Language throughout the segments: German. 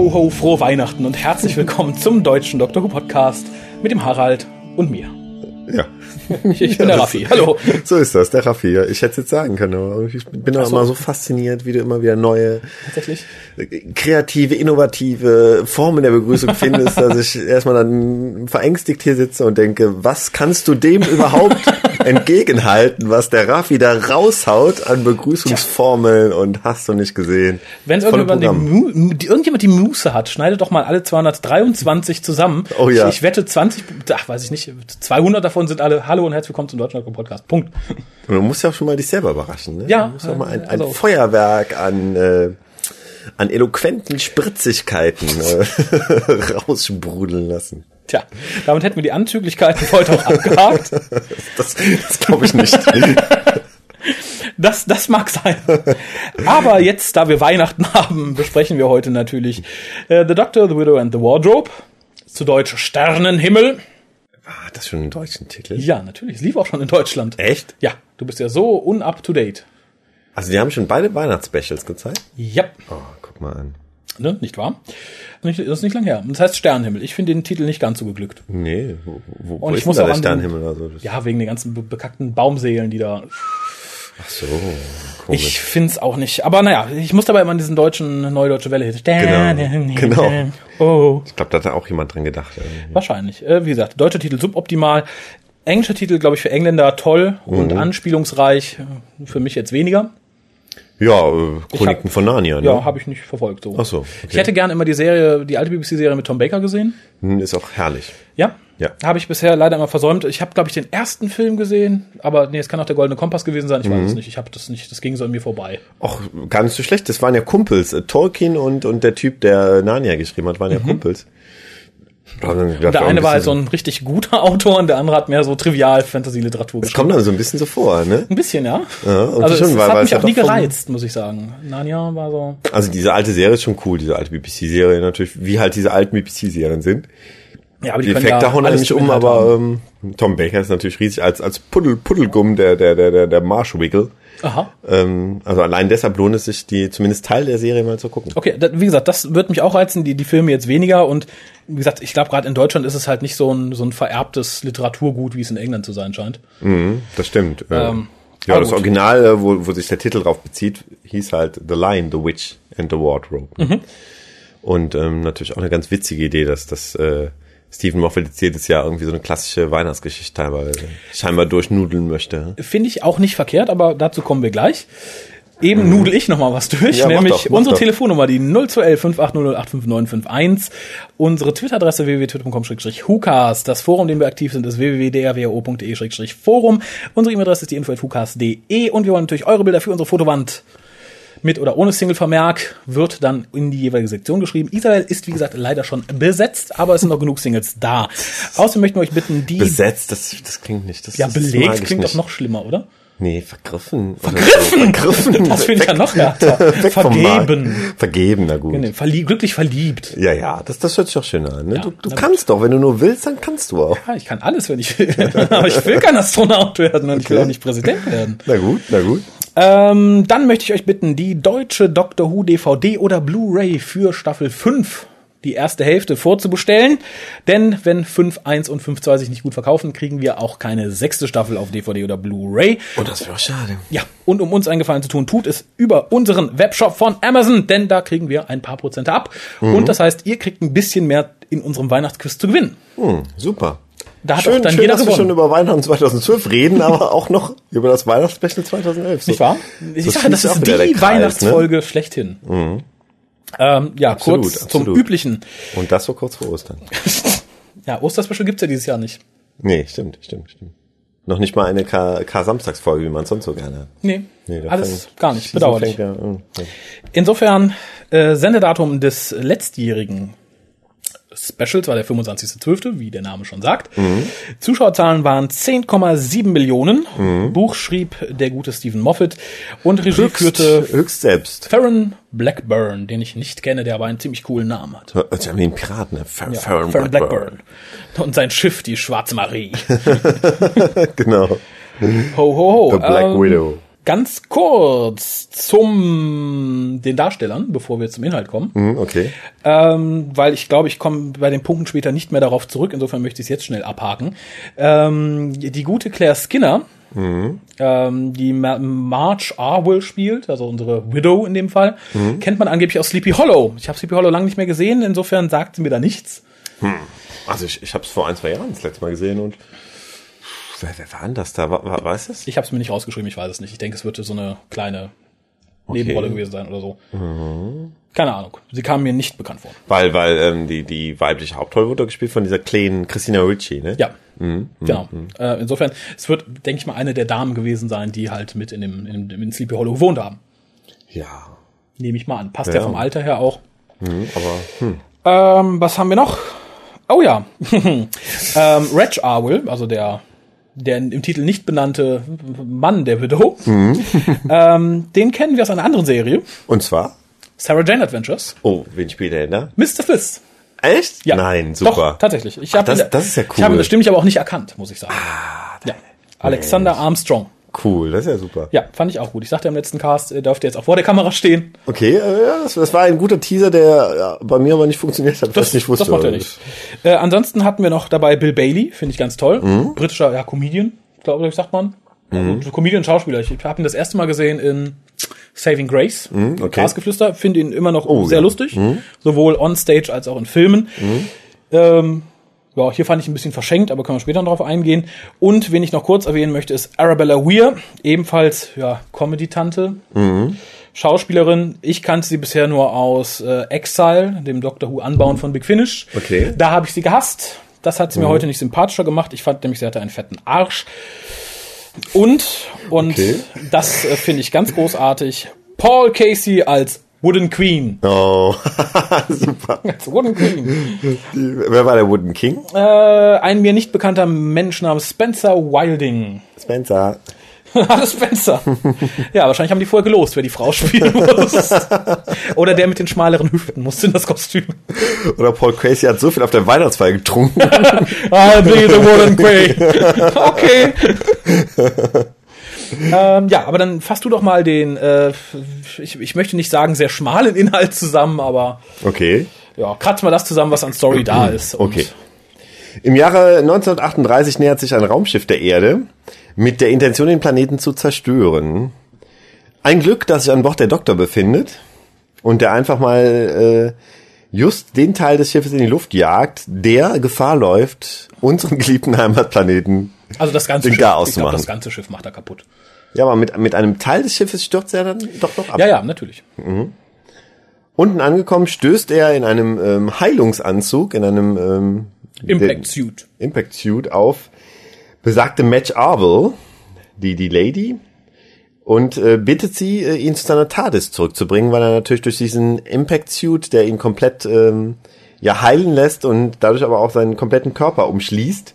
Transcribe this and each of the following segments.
Ho, ho, frohe Weihnachten und herzlich willkommen zum deutschen Dr. Who Podcast mit dem Harald und mir. Ja. Ich, ich bin der Raffi. Hallo. So ist das, der Raffi. Ja. Ich hätte es jetzt sagen können, aber ich bin auch so. immer so fasziniert, wie du immer wieder neue, Tatsächlich. kreative, innovative Formen der Begrüßung findest, dass ich erstmal dann verängstigt hier sitze und denke, was kannst du dem überhaupt entgegenhalten, was der Raffi da raushaut an Begrüßungsformeln und hast du nicht gesehen. Wenn irgendjemand die. Mu irgendjemand die Muße hat, schneidet doch mal alle 223 zusammen. Oh ja. Ich, ich wette 20, ach, weiß ich nicht, 200 davon sind alle Hallo und herzlich willkommen zum Deutschen Dr. Podcast. Punkt. Und du musst ja auch schon mal dich selber überraschen, ne? Ja, Du musst auch mal ein, ein also- Feuerwerk an, äh, an eloquenten Spritzigkeiten äh, raussprudeln lassen. Tja, damit hätten wir die Anzüglichkeiten heute auch abgehakt. Das, das glaube ich nicht. Das, das mag sein. Aber jetzt, da wir Weihnachten haben, besprechen wir heute natürlich äh, The Doctor, The Widow and the Wardrobe. Zu Deutsch Sternenhimmel. Hat das schon einen deutschen Titel? Ja, natürlich. Es lief auch schon in Deutschland. Echt? Ja, du bist ja so un-up-to-date. Also die haben schon beide Weihnachtsspecials gezeigt? Ja, Oh, guck mal an. Ne, nicht wahr? Nicht, das ist nicht lang her. Das heißt Sternenhimmel. Ich finde den Titel nicht ganz so geglückt. Nee, wo, wo, wo Und ich ist muss denn da der Sternenhimmel? Also Ja, wegen den ganzen be bekackten Baumseelen, die da. Ach so, komisch. Ich find's auch nicht. Aber naja, ich muss dabei immer an diesen deutschen, neudeutsche Welle. Sternenhimmel. genau. Oh. ich glaube, da hat da auch jemand dran gedacht. irgendwie. Wahrscheinlich. Äh, wie gesagt, deutscher Titel suboptimal. Englischer Titel, glaube ich, für Engländer toll und Mhm. anspielungsreich. Für mich jetzt weniger. Ja, äh, Chroniken hab- von Narnia, ne? Ja, habe ich nicht verfolgt. So. Ach so, okay. Ich hätte gerne immer die Serie, die alte BBC-Serie mit Tom Baker gesehen. Hm, Ist auch herrlich. Ja. Ja. Habe ich bisher leider immer versäumt. Ich habe, glaube ich, den ersten Film gesehen, aber nee, es kann auch der Goldene Kompass gewesen sein. Ich Mhm. weiß es nicht. Ich habe das nicht. Das ging so an mir vorbei. Auch gar nicht so schlecht. Das waren ja Kumpels. Äh, Tolkien und, und der Typ, der Narnia geschrieben hat, waren ja Kumpels. Und Der eine war halt so ein richtig guter Autor und der andere hat mehr so trivial Fantasy-Literatur Das geschrieben. kommt dann so ein bisschen so vor, ne? Ein bisschen, ja. Ja, und also schon, es, weil- hat weil mich auch nie gereizt, muss ich sagen. Narnia war so. Also diese alte Serie ist schon cool, diese alte BBC-Serie natürlich, wie halt diese alten BBC-Serien sind. Ja, aber Die können Effekte hauen eigentlich zum um, aber ähm, Tom Baker ist natürlich riesig als als Puddel Puddelgumm der der der der der Marshwiggle. Aha. Ähm, also allein deshalb lohnt es sich, die zumindest Teil der Serie mal zu gucken. Okay, da, wie gesagt, das wird mich auch reizen, die, die Filme jetzt weniger. Und wie gesagt, ich glaube, gerade in Deutschland ist es halt nicht so ein, so ein vererbtes Literaturgut, wie es in England zu sein scheint. Das stimmt. Äh, Ähm, ja, das gut. Original, äh, wo, wo sich der Titel drauf bezieht, hieß halt The Lion, The Witch and the Wardrobe. Mhm. Und ähm, natürlich auch eine ganz witzige Idee, dass das äh, Stephen Moffat jetzt jedes Jahr irgendwie so eine klassische Weihnachtsgeschichte teilweise scheinbar durchnudeln möchte. Finde ich auch nicht verkehrt, aber dazu kommen wir gleich. Eben nudel ich noch mal was durch, Ja, mach nämlich doch, mach unsere doch. Telefonnummer, die 0211 58085951, unsere Twitter-Adresse www.twitter.com-hucast, das Forum, in dem wir aktiv sind, ist www.drwo.de-forum, unsere E-Mail-Adresse ist die info.hucast.de und wir wollen natürlich eure Bilder für unsere Fotowand mit oder ohne Single-Vermerk wird dann in die jeweilige Sektion geschrieben. Israel ist, wie gesagt, leider schon besetzt, aber es sind noch genug Singles da. Außerdem möchten wir euch bitten, die... Besetzt, das, das klingt nicht. Das, ja, das belegt ich klingt nicht. doch noch schlimmer, oder? Nee, vergriffen. Vergriffen! Vergriffen. Das finde ich ja noch härter. Vergeben. Vergeben, na gut. Nee, verlie glücklich verliebt. Ja, ja, das, das hört sich doch schön an. Ne? Ja, du du kannst doch, wenn du nur willst, dann kannst du auch. Ja, ich kann alles, wenn ich will. Aber ich will kein Astronaut werden und ich will Okay. auch nicht Präsident werden. Na gut, na gut. Ähm, dann möchte ich euch bitten, die deutsche Doctor Who DVD oder Blu-ray für Staffel 5, die erste Hälfte vorzubestellen. Denn wenn 5.1 und 5.2 sich nicht gut verkaufen, kriegen wir auch keine sechste Staffel auf DVD oder Blu-ray. Oh, das wäre schade. Ja, und um uns einen Gefallen zu tun, tut es über unseren Webshop von Amazon, denn da kriegen wir ein paar Prozente ab. Und das heißt, ihr kriegt ein bisschen mehr in unserem Weihnachtsquiz zu gewinnen. Hm, super. Da hat schön, auch dann schön jeder dass wir schon gewonnen. über Weihnachten 2012 reden, aber auch noch über das Weihnachtsspecial 2011. So. Nicht wahr? Ich so sage, das ist die ne? Weihnachtsfolge schlechthin. Ähm, ja, Absolut, kurz absolut. zum üblichen. Und das so kurz vor Ostern. Ja, Osterspecial gibt's ja dieses Jahr nicht. Nee, stimmt, stimmt, stimmt. Noch nicht mal eine K-Samstagsfolge, wie man sonst so gerne hat. Nee, Nee, alles fängt- gar nicht. Bedauerlich. ja, hm, ja. Insofern, äh, Sendedatum des letztjährigen Specials war der 25.12., wie der Name schon sagt. Mhm. Zuschauerzahlen waren 10,7 Millionen. Buch schrieb der gute Stephen Moffat und Regie Höchst, führte höchst selbst. Farron Blackburn, den ich nicht kenne, der aber einen ziemlich coolen Namen hat. Sie haben den Piraten, ne? Fer Ja, Farron Farron Blackburn. Und sein Schiff, die Schwarze Marie. genau. Ho, ho, ho. The Black Ähm, Widow. Ganz kurz zum den Darstellern, bevor wir zum Inhalt kommen. Hm, okay. Ähm, weil ich glaube, ich komme bei den Punkten später nicht mehr darauf zurück. Insofern möchte ich es jetzt schnell abhaken. Ähm, die gute Claire Skinner, ähm, die Ma March Arwell spielt, also unsere Widow in dem Fall, kennt man angeblich aus Sleepy Hollow. Ich habe Sleepy Hollow lange nicht mehr gesehen, insofern sagt sie mir da nichts. Also ich, ich habe es vor ein, zwei Jahren das letzte Mal gesehen und wer, wer war denn das da? Wa- wa- Weißt du es? Ich habe es mir nicht rausgeschrieben, ich weiß es nicht. Ich denke, es wird so eine kleine Nebenrolle gewesen sein oder so. Keine Ahnung. Sie kam mir nicht bekannt vor. Weil, weil ähm, die, die weibliche Hauptrolle wurde gespielt von dieser kleinen Christina Ricci, ne? Ja, genau. Äh, insofern, es wird, denke ich mal, eine der Damen gewesen sein, die halt mit in dem, in in Sleepy Hollow gewohnt haben. Ja. Nehme ich mal an. Passt ja, Ja. vom Alter her auch. Hm, aber hm. Ähm, was haben wir noch? Oh ja. ähm, Reg Arwell, also der, der im Titel nicht benannte Mann der Widow, ähm, den kennen wir aus einer anderen Serie, Und zwar? Sarah Jane Adventures. Oh, wen spielt er denn da? Mr. Fliss. Echt? Ja. Nein, super. Doch, tatsächlich. Ich hab das- ihn- das ist ja Ich habe cool. das stimmig aber auch nicht erkannt, muss ich sagen. Ah, ja. Alexander Armstrong. Cool, das ist ja super. Ja, fand ich auch gut. Ich sagte im letzten Cast, er dürfte jetzt auch vor der Kamera stehen. Okay, äh, ja, das, das war ein guter Teaser, der ja, bei mir aber nicht funktioniert hat, was ich nicht wusste. Das macht ja nichts. Äh, ansonsten hatten wir noch dabei Bill Bailey, finde ich ganz toll. Mhm. Britischer ja, Comedian, glaube ich, sagt man. Also, Comedian, Schauspieler. Ich habe ihn das erste Mal gesehen in Saving Grace. Mhm, okay. Grasgeflüster. Finde ihn immer noch Oh, sehr ja. lustig. Sowohl on stage als auch in Filmen. Mhm. Ähm, ja, hier fand ich ein bisschen verschenkt, aber können wir später darauf eingehen. Und wen ich noch kurz erwähnen möchte, ist Arabella Weir, ebenfalls ja Comedy-Tante, Mhm. Schauspielerin. Ich kannte sie bisher nur aus äh, Exile, dem Doctor Who Anbauen von Big Finish. Okay. Da habe ich sie gehasst. Das hat sie mir heute nicht sympathischer gemacht. Ich fand nämlich, sie hatte einen fetten Arsch. Und, und Okay. das äh, finde ich ganz großartig, Paul Casey als Wooden Queen. Oh, super. Wooden Queen. Die, wer war der Wooden King? Äh, ein mir nicht bekannter Mensch namens Spencer Wilding. Spencer. Hallo Spencer. ja, wahrscheinlich haben die vorher gelost, wer die Frau spielen muss. Oder der mit den schmaleren Hüften musste in das Kostüm. Oder Paul Crazy hat so viel auf der Weihnachtsfeier getrunken. I'll be the Wooden Queen. Okay. Ähm, ja, aber dann fasst du doch mal den, äh, ich, ich möchte nicht sagen sehr schmalen Inhalt zusammen, aber Okay. ja, kratz mal das zusammen, was an Story da ist. Und Okay. Im Jahre 1938 nähert sich ein Raumschiff der Erde mit der Intention, den Planeten zu zerstören. Ein Glück, dass sich an Bord der Doktor befindet und der einfach mal äh, just den Teil des Schiffes in die Luft jagt, der Gefahr läuft, unseren geliebten Heimatplaneten. Also das ganze Den Schiff, Gar ich auszumachen. das ganze Schiff macht er kaputt. Ja, aber mit, mit einem Teil des Schiffes stürzt er dann doch noch ab. Ja, ja, natürlich. Unten angekommen stößt er in einem ähm, Heilungsanzug, in einem ähm, Impact Suit. Impact Suit auf besagte Match Arvel, die die Lady, und äh, bittet sie, äh, ihn zu seiner TARDIS zurückzubringen, weil er natürlich durch diesen Impact Suit, der ihn komplett ähm, ja heilen lässt und dadurch aber auch seinen kompletten Körper umschließt,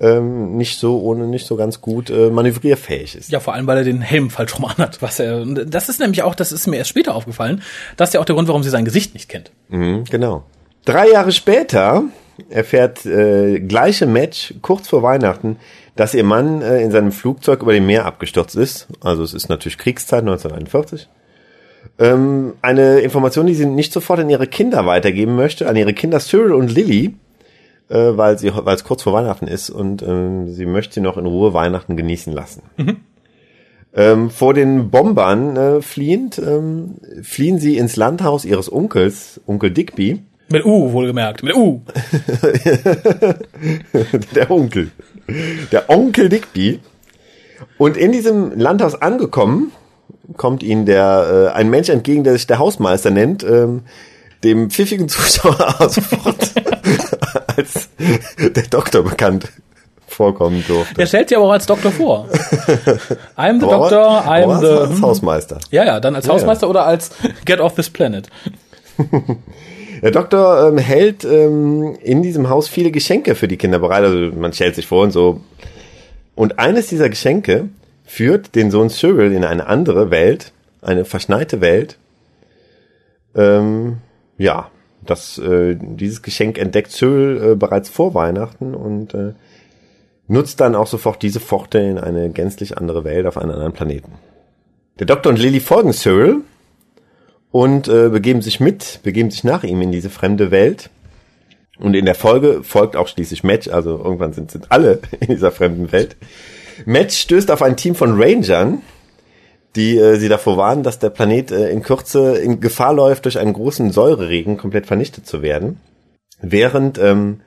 ähm, nicht so ohne nicht so ganz gut äh, manövrierfähig ist. Ja, vor allem, weil er den Helm falsch rum anhat. Was er, das ist nämlich auch, das ist mir erst später aufgefallen, das ist ja auch der Grund, warum sie sein Gesicht nicht kennt. Mhm, genau. Drei Jahre später erfährt äh, gleiche Match kurz vor Weihnachten, dass ihr Mann äh, in seinem Flugzeug über dem Meer abgestürzt ist. Also es ist natürlich Kriegszeit 1941. Ähm, eine Information, die sie nicht sofort an ihre Kinder weitergeben möchte, an ihre Kinder Cyril und Lily, äh, weil sie weil es kurz vor Weihnachten ist und ähm, sie möchte sie noch in Ruhe Weihnachten genießen lassen. Ähm, vor den Bombern äh, fliehend ähm, fliehen sie ins Landhaus ihres Onkels, Onkel Digby, Mit U, wohlgemerkt. Mit U. der Onkel, der Onkel Digby. Und in diesem Landhaus angekommen, kommt ihnen der äh, ein Mensch entgegen, der sich der Hausmeister nennt, ähm, dem pfiffigen Zuschauer sofort als der Doktor bekannt vorkommen durfte. Er stellt sich aber auch als Doktor vor. I'm the Aber- Doctor, I'm aber the... als Hausmeister. Ja, ja, dann als Ja, Hausmeister oder als Get off this planet. Der Doktor ähm, hält ähm, in diesem Haus viele Geschenke für die Kinder bereit. Also man stellt sich vor und so. Und eines dieser Geschenke führt den Sohn Cyril in eine andere Welt, eine verschneite Welt. Ähm, ja, das, äh, dieses Geschenk entdeckt Cyril äh, bereits vor Weihnachten und äh, nutzt dann auch sofort diese Pforte in eine gänzlich andere Welt auf einen anderen Planeten. Der Doktor und Lily folgen Cyril und äh, begeben sich mit, begeben sich nach ihm in diese fremde Welt. Und in der Folge folgt auch schließlich Match, also irgendwann sind, sind alle in dieser fremden Welt. Match stößt auf ein Team von Rangern, die äh, sie davor warnen, dass der Planet äh, in Kürze in Gefahr läuft, durch einen großen Säureregen komplett vernichtet zu werden. Während ähm,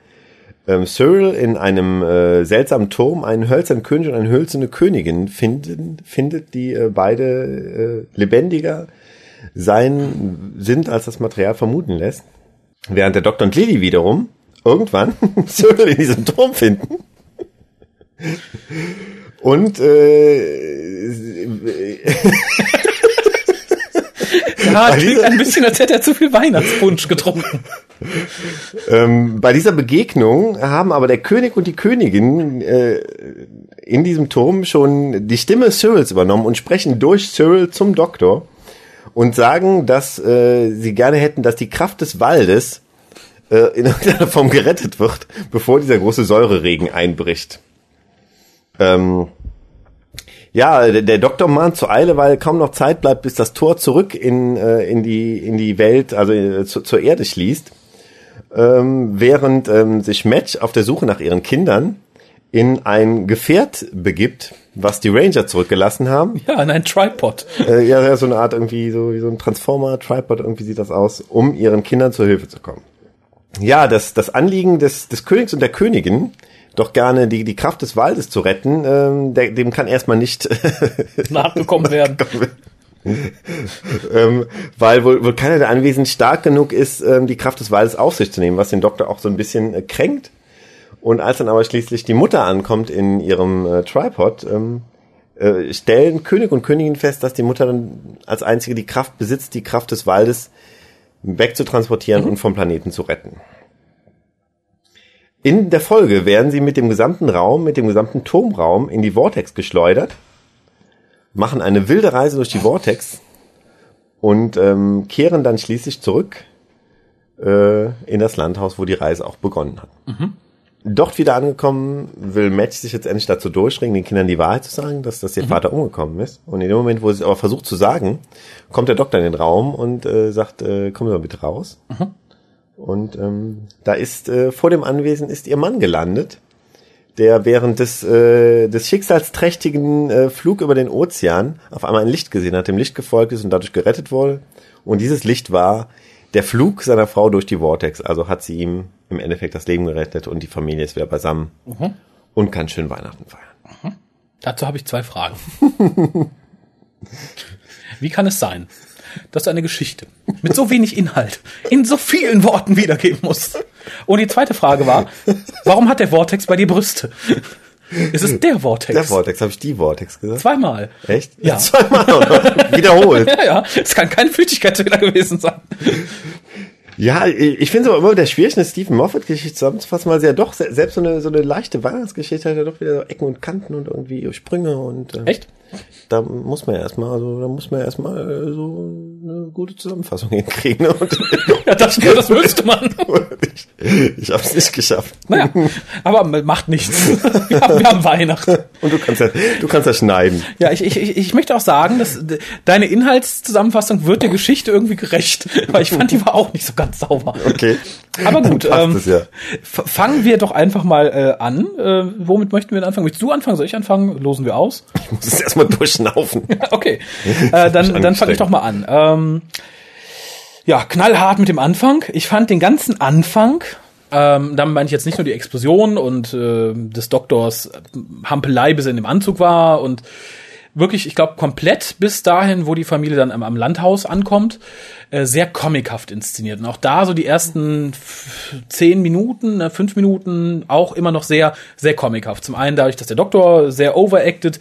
ähm, Cyril in einem äh, seltsamen Turm einen hölzernen König und eine hölzerne Königin finden, findet, die äh, beide äh, lebendiger sein sind, als das Material vermuten lässt. Während der Doktor und Lily wiederum irgendwann Cyril in diesem Turm finden. Und äh, Ja, klingt ein bisschen, als hätte er zu viel Weihnachtspunsch getrunken. ähm, bei dieser Begegnung haben aber der König und die Königin äh, in diesem Turm schon die Stimme Cyrils übernommen und sprechen durch Cyril zum Doktor und sagen, dass äh, sie gerne hätten, dass die Kraft des Waldes äh, in irgendeiner Form gerettet wird, bevor dieser große Säureregen einbricht. Ähm, ja, der, der Doktor mahnt zur Eile, weil kaum noch Zeit bleibt, bis das Tor zurück in, äh, in, die, in die Welt, also äh, zu, zur Erde schließt. Ähm, während ähm, sich Match auf der Suche nach ihren Kindern in ein Gefährt begibt, was die Ranger zurückgelassen haben. Ja, in ein Tripod. Äh, ja, ja, so eine Art irgendwie, so wie so ein Transformer-Tripod, irgendwie sieht das aus, um ihren Kindern zur Hilfe zu kommen. Ja, das, das Anliegen des, des Königs und der Königin, doch gerne die, die Kraft des Waldes zu retten, ähm, der, dem kann erstmal nicht nachgekommen werden. ähm, weil wohl, wohl keiner der Anwesenden stark genug ist, ähm, die Kraft des Waldes auf sich zu nehmen, was den Doktor auch so ein bisschen äh, kränkt. Und als dann aber schließlich die Mutter ankommt in ihrem äh, Tripod, ähm, äh, stellen König und Königin fest, dass die Mutter dann als einzige die Kraft besitzt, die Kraft des Waldes wegzutransportieren mhm. und vom Planeten zu retten. In der Folge werden sie mit dem gesamten Raum, mit dem gesamten Turmraum in die Vortex geschleudert, machen eine wilde Reise durch die Vortex und ähm, kehren dann schließlich zurück äh, in das Landhaus, wo die Reise auch begonnen hat. Mhm. Dort wieder angekommen, will Match sich jetzt endlich dazu durchringen, den Kindern die Wahrheit zu sagen, dass, dass ihr mhm. Vater umgekommen ist. Und in dem Moment, wo sie es aber versucht zu sagen, kommt der Doktor in den Raum und äh, sagt, äh, kommen Sie mal bitte raus. Mhm. Und ähm, da ist äh, vor dem Anwesen ist ihr Mann gelandet, der während des, äh, des schicksalsträchtigen äh, Flug über den Ozean auf einmal ein Licht gesehen hat, dem Licht gefolgt ist und dadurch gerettet wurde. Und dieses Licht war der Flug seiner Frau durch die Vortex. Also hat sie ihm im Endeffekt das Leben gerettet und die Familie ist wieder beisammen mhm. und kann schön Weihnachten feiern. Mhm. Dazu habe ich zwei Fragen. Wie kann es sein, dass du eine Geschichte mit so wenig Inhalt in so vielen Worten wiedergeben musst. Und die zweite Frage war, warum hat der Vortex bei dir Brüste? Ist es der Vortex? Der Vortex, habe ich die Vortex gesagt? Zweimal. Echt? Ja. Zweimal. Wiederholt. ja, ja. Es kann kein Flüchtigkeitsfehler gewesen sein. Ja, ich finde es aber immer der schwierig, eine Stephen Moffat-Geschichte zusammenzufassen, weil sie ja doch selbst so eine, so eine leichte Weihnachtsgeschichte hat ja doch wieder so Ecken und Kanten und irgendwie Sprünge und. Äh, Echt? Da muss man ja erstmal, also da muss man ja erstmal äh, so eine gute Zusammenfassung hinkriegen. Und ja, das, das müsste man. ich ich habe es nicht geschafft. Naja, aber macht nichts. Wir haben, wir haben Weihnachten. Und du kannst ja, du kannst ja schneiden. Ja, ich, ich, ich möchte auch sagen, dass deine Inhaltszusammenfassung wird der Geschichte irgendwie gerecht, weil ich fand, die war auch nicht so ganz sauber. Okay. Aber gut, ähm, es, ja. fangen wir doch einfach mal äh, an. Äh, womit möchten wir denn anfangen? Möchtest du anfangen? Soll ich anfangen? Losen wir aus? Ich muss es erstmal durchschnaufen. okay, äh, dann, dann fange ich doch mal an. Ähm, ja, knallhart mit dem Anfang. Ich fand den ganzen Anfang, ähm, damit meine ich jetzt nicht nur die Explosion und äh, des Doktors Hampelei, bis er in dem Anzug war und wirklich, ich glaube, komplett bis dahin, wo die Familie dann am, am Landhaus ankommt, äh, sehr comichaft inszeniert. Und auch da so die ersten zehn Minuten, äh, fünf Minuten auch immer noch sehr, sehr comichaft. Zum einen dadurch, dass der Doktor sehr overacted,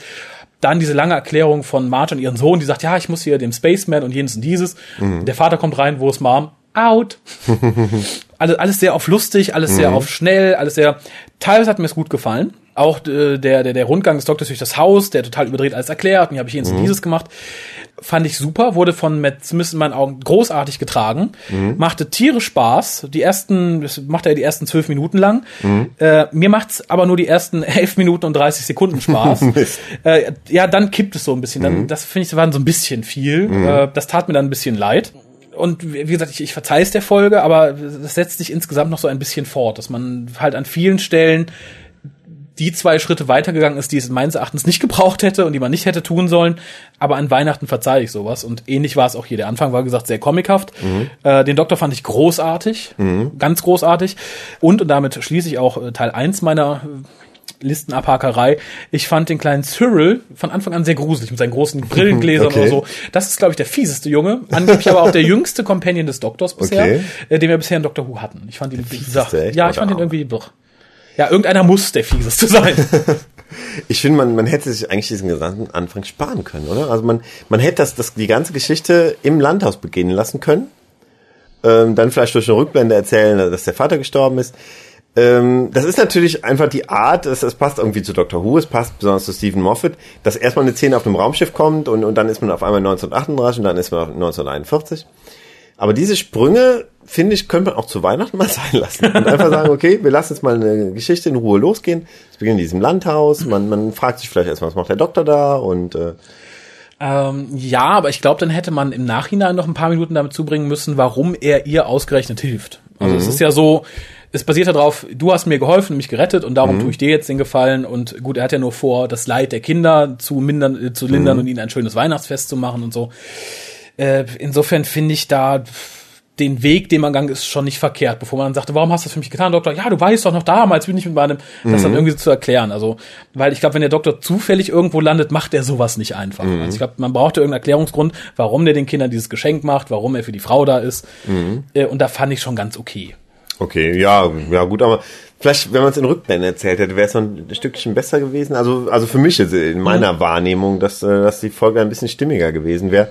dann diese lange Erklärung von Marge und ihren Sohn, die sagt, ja, ich muss hier dem Spaceman und jenes und dieses. Mhm. Der Vater kommt rein, wo ist Mom? Out. alles, alles sehr auf lustig, alles mhm. sehr auf schnell, alles sehr, teilweise hat mir es gut gefallen auch äh, der, der, der Rundgang des Doktors durch das Haus, der total überdreht alles erklärt, und hier habe ich jenes mhm. und dieses gemacht. fand ich super, wurde von Matt Smith in meinen Augen großartig getragen, mhm. machte Tiere Spaß. Die ersten, das macht er die ersten zwölf Minuten lang. Mhm. Äh, mir macht's aber nur die ersten elf Minuten und 30 Sekunden Spaß. äh, ja, dann kippt es so ein bisschen. Dann, mhm. Das finde ich, waren so ein bisschen viel. Mhm. Äh, das tat mir dann ein bisschen leid und wie gesagt, ich, ich verzeihe es der Folge, aber das setzt sich insgesamt noch so ein bisschen fort, dass man halt an vielen Stellen die zwei Schritte weitergegangen ist, die es meines Erachtens nicht gebraucht hätte und die man nicht hätte tun sollen. Aber an Weihnachten verzeihe ich sowas. Und ähnlich war es auch hier. Der Anfang war gesagt sehr comichaft. Mhm. Äh, den Doktor fand ich großartig, mhm. ganz großartig. Und, und damit schließe ich auch äh, Teil eins meiner äh, Listenabhakerei. Ich fand den kleinen Cyril von Anfang an sehr gruselig mit seinen großen Brillengläsern okay. oder so. Das ist, glaube ich, der fieseste Junge. Angeblich aber auch der jüngste Companion des Doktors bisher, okay. äh, den wir bisher in Doctor Who hatten. Ich fand ihn, ja, ich fand ihn irgendwie, doch. Ja, irgendeiner muss der Fieseste sein. ich finde, man, man hätte sich eigentlich diesen gesamten Anfang sparen können, oder? Also man, man hätte das, das, die ganze Geschichte im Landhaus beginnen lassen können. Ähm, dann vielleicht durch eine Rückblende erzählen, dass der Vater gestorben ist. Ähm, das ist natürlich einfach die Art, es, es passt irgendwie zu Dr. Who, es passt besonders zu Stephen Moffat, dass erstmal eine Szene auf einem Raumschiff kommt und, und dann ist man auf einmal 1938 und dann ist man 1941. Aber diese Sprünge, finde ich, könnte man auch zu Weihnachten mal sein lassen. Und einfach sagen, okay, wir lassen jetzt mal eine Geschichte in Ruhe losgehen. Es beginnt in diesem Landhaus. Man, man fragt sich vielleicht erstmal, was macht der Doktor da? Und äh, ähm, ja, aber ich glaube, dann hätte man im Nachhinein noch ein paar Minuten damit zubringen müssen, warum er ihr ausgerechnet hilft. Also mhm. es ist ja so, es basiert darauf, du hast mir geholfen, mich gerettet und darum mhm. tue ich dir jetzt den Gefallen. Und gut, er hat ja nur vor, das Leid der Kinder zu mindern, äh, zu lindern mhm. und ihnen ein schönes Weihnachtsfest zu machen und so. Äh, insofern finde ich da den Weg, den man gegangen ist, schon nicht verkehrt, bevor man dann sagte, warum hast du das für mich getan, Doktor? Ja, du weißt doch noch damals, bin ich mit meinem, mhm. das dann irgendwie so zu erklären. Also, weil ich glaube, wenn der Doktor zufällig irgendwo landet, macht er sowas nicht einfach. Mhm. Also ich glaube, man brauchte irgendeinen Erklärungsgrund, warum der den Kindern dieses Geschenk macht, warum er für die Frau da ist. Mhm. Äh, und da fand ich schon ganz okay. Okay, ja, ja gut, aber vielleicht, wenn man es in Rückblenden erzählt hätte, wäre es noch ein Stückchen besser gewesen. Also, also für mich ist in meiner mhm. Wahrnehmung, dass, äh, dass die Folge ein bisschen stimmiger gewesen wäre.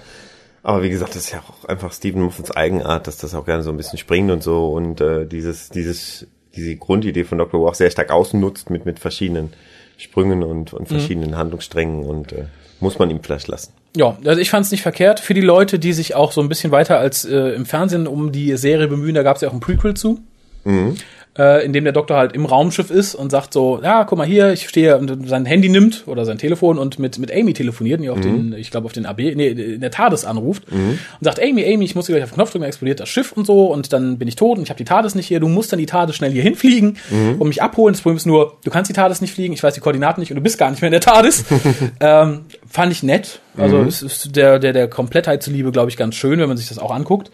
Aber wie gesagt, das ist ja auch einfach Stephen Moffats Eigenart, dass das auch gerne so ein bisschen springt und so und äh, dieses, dieses, diese Grundidee von Dr. Who auch sehr stark ausnutzt mit, mit verschiedenen Sprüngen und, und mhm. verschiedenen mhm. Handlungssträngen und äh, muss man ihm vielleicht lassen. Ja, also ich fand es nicht verkehrt. Für die Leute, die sich auch so ein bisschen weiter als äh, im Fernsehen um die Serie bemühen, da gab es ja auch ein Prequel zu. Mhm äh, in dem der Doktor halt im Raumschiff ist und sagt so, ja, guck mal hier, ich stehe und sein Handy nimmt oder sein Telefon und mit mit Amy telefoniert, die auf mhm. den, ich glaube auf den AB, nee, in der TARDIS anruft mhm. und sagt, Amy, Amy, ich muss hier gleich auf den Knopf drücken, explodiert das Schiff und so und dann bin ich tot und ich habe die TARDIS nicht hier, du musst dann die TARDIS schnell hier hinfliegen mhm. und mich abholen. Das Problem ist nur, du kannst die TARDIS nicht fliegen, ich weiß die Koordinaten nicht und du bist gar nicht mehr in der TARDIS. ähm, fand ich nett. Also mhm. es ist der der der Komplettheit zuliebe, glaube ich, ganz schön, wenn man sich das auch anguckt.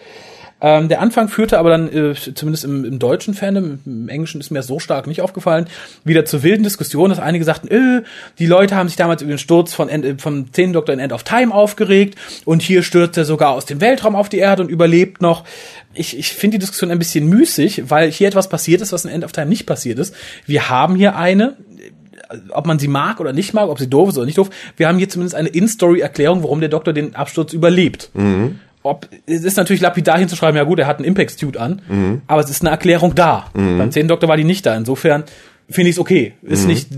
Ähm, der Anfang führte aber dann, äh, zumindest im, im deutschen Fandom, im Englischen ist mir so stark nicht aufgefallen, wieder zu wilden Diskussionen, dass einige sagten, äh, die Leute haben sich damals über den Sturz von End, äh, vom Doktor in End of Time aufgeregt und hier stürzt er sogar aus dem Weltraum auf die Erde und überlebt noch. Ich, ich finde die Diskussion ein bisschen müßig, weil hier etwas passiert ist, was in End of Time nicht passiert ist. Wir haben hier eine, ob man sie mag oder nicht mag, ob sie doof ist oder nicht doof, wir haben hier zumindest eine In-Story-Erklärung, warum der Doktor den Absturz überlebt. Mhm ob, es ist natürlich lapidar hinzuschreiben, ja gut, er hat einen Impact-Suit an, mhm. aber es ist eine Erklärung da. Mhm. Beim 10. Doktor war die nicht da. Insofern finde ich es okay. Ist mhm. nicht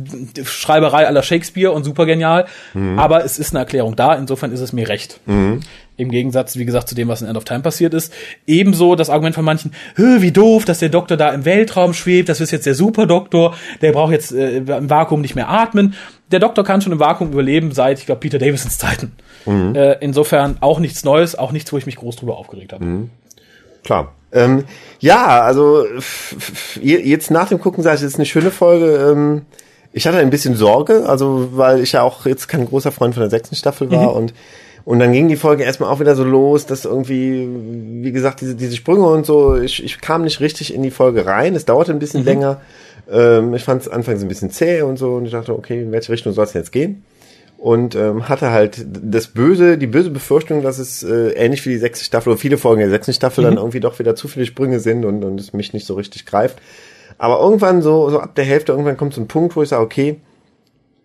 Schreiberei aller Shakespeare und super genial, mhm. aber es ist eine Erklärung da. Insofern ist es mir recht. Mhm. Im Gegensatz, wie gesagt, zu dem, was in End of Time passiert ist. Ebenso das Argument von manchen, wie doof, dass der Doktor da im Weltraum schwebt, das ist jetzt der Superdoktor, der braucht jetzt äh, im Vakuum nicht mehr atmen. Der Doktor kann schon im Vakuum überleben seit, ich glaube, Peter Davisons Zeiten. Mhm. Äh, insofern auch nichts Neues, auch nichts, wo ich mich groß drüber aufgeregt habe. Mhm. Klar. Ähm, ja, also jetzt nach dem Gucken sage ich, es ist eine schöne Folge. Ähm, ich hatte ein bisschen Sorge, also weil ich ja auch jetzt kein großer Freund von der sechsten Staffel war mhm. und und dann ging die Folge erstmal auch wieder so los, dass irgendwie, wie gesagt, diese, diese Sprünge und so, ich, ich kam nicht richtig in die Folge rein. Es dauerte ein bisschen mhm. länger. Ähm, ich fand es anfangs ein bisschen zäh und so und ich dachte, okay, in welche Richtung soll es jetzt gehen? Und ähm, hatte halt das böse, die böse Befürchtung, dass es äh, ähnlich wie die sechste Staffel oder viele Folgen der sechsten Staffel mhm. dann irgendwie doch wieder zu viele Sprünge sind und, und es mich nicht so richtig greift. Aber irgendwann so, so ab der Hälfte, irgendwann kommt so ein Punkt, wo ich sage, okay,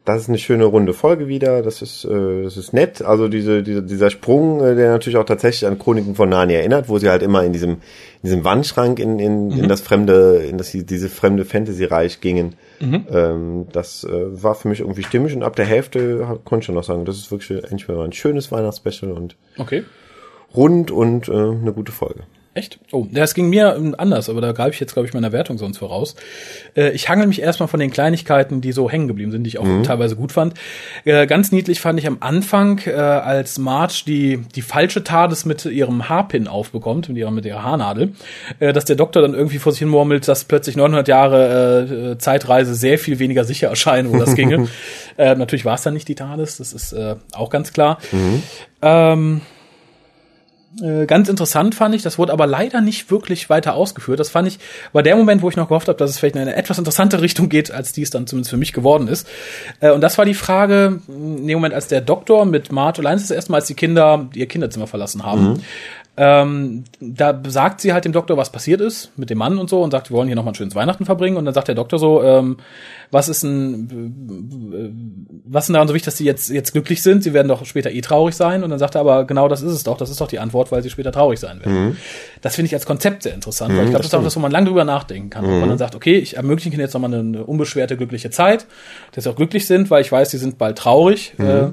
das ist eine schöne runde Folge wieder. Das ist, äh, das ist nett. Also diese, diese, dieser Sprung, äh, der natürlich auch tatsächlich an Chroniken von Narnia erinnert, wo sie halt immer in diesem, in diesem Wandschrank in, in, mhm. in das fremde, in das, diese fremde Fantasy-Reich gingen. Mhm. Ähm, das äh, war für mich irgendwie stimmig und ab der Hälfte konnte ich schon noch sagen, das ist wirklich endlich mal ein schönes Weihnachtsspecial und okay. rund und äh, eine gute Folge. Echt? Oh, das ging mir anders, aber da greife ich jetzt, glaube ich, meiner Wertung sonst voraus. Äh, ich hangel mich erstmal von den Kleinigkeiten, die so hängen geblieben sind, die ich auch mhm. teilweise gut fand. Äh, ganz niedlich fand ich am Anfang, äh, als Marge die, die falsche TARDIS mit ihrem Haarpin aufbekommt, mit ihrer, mit ihrer Haarnadel, äh, dass der Doktor dann irgendwie vor sich hin murmelt, dass plötzlich 900 Jahre äh, Zeitreise sehr viel weniger sicher erscheinen, wo das ginge. äh, natürlich war es dann nicht die TARDIS, das ist äh, auch ganz klar. Mhm. Ähm, äh, ganz interessant fand ich, das wurde aber leider nicht wirklich weiter ausgeführt. Das fand ich, war der Moment, wo ich noch gehofft habe, dass es vielleicht in eine etwas interessante Richtung geht, als dies dann zumindest für mich geworden ist. Äh, und das war die Frage, in dem Moment, als der Doktor mit Marge allein ist das erste Mal, als die Kinder ihr Kinderzimmer verlassen haben, mhm. Ähm, da sagt sie halt dem Doktor, was passiert ist mit dem Mann und so und sagt, wir wollen hier nochmal ein schönes Weihnachten verbringen. Und dann sagt der Doktor so, ähm, was ist ein, was ist denn daran so wichtig, dass sie jetzt, jetzt glücklich sind? Sie werden doch später eh traurig sein. Und dann sagt er aber, genau das ist es doch, das ist doch die Antwort, weil sie später traurig sein werden. Mhm. Das finde ich als Konzept sehr interessant, mhm, weil ich glaube, das, das ist auch das, wo man lange drüber nachdenken kann. Mhm. Und man dann sagt, okay, ich ermögliche ihnen jetzt nochmal eine, eine unbeschwerte, glückliche Zeit, dass sie auch glücklich sind, weil ich weiß, sie sind bald traurig. Mhm. Äh,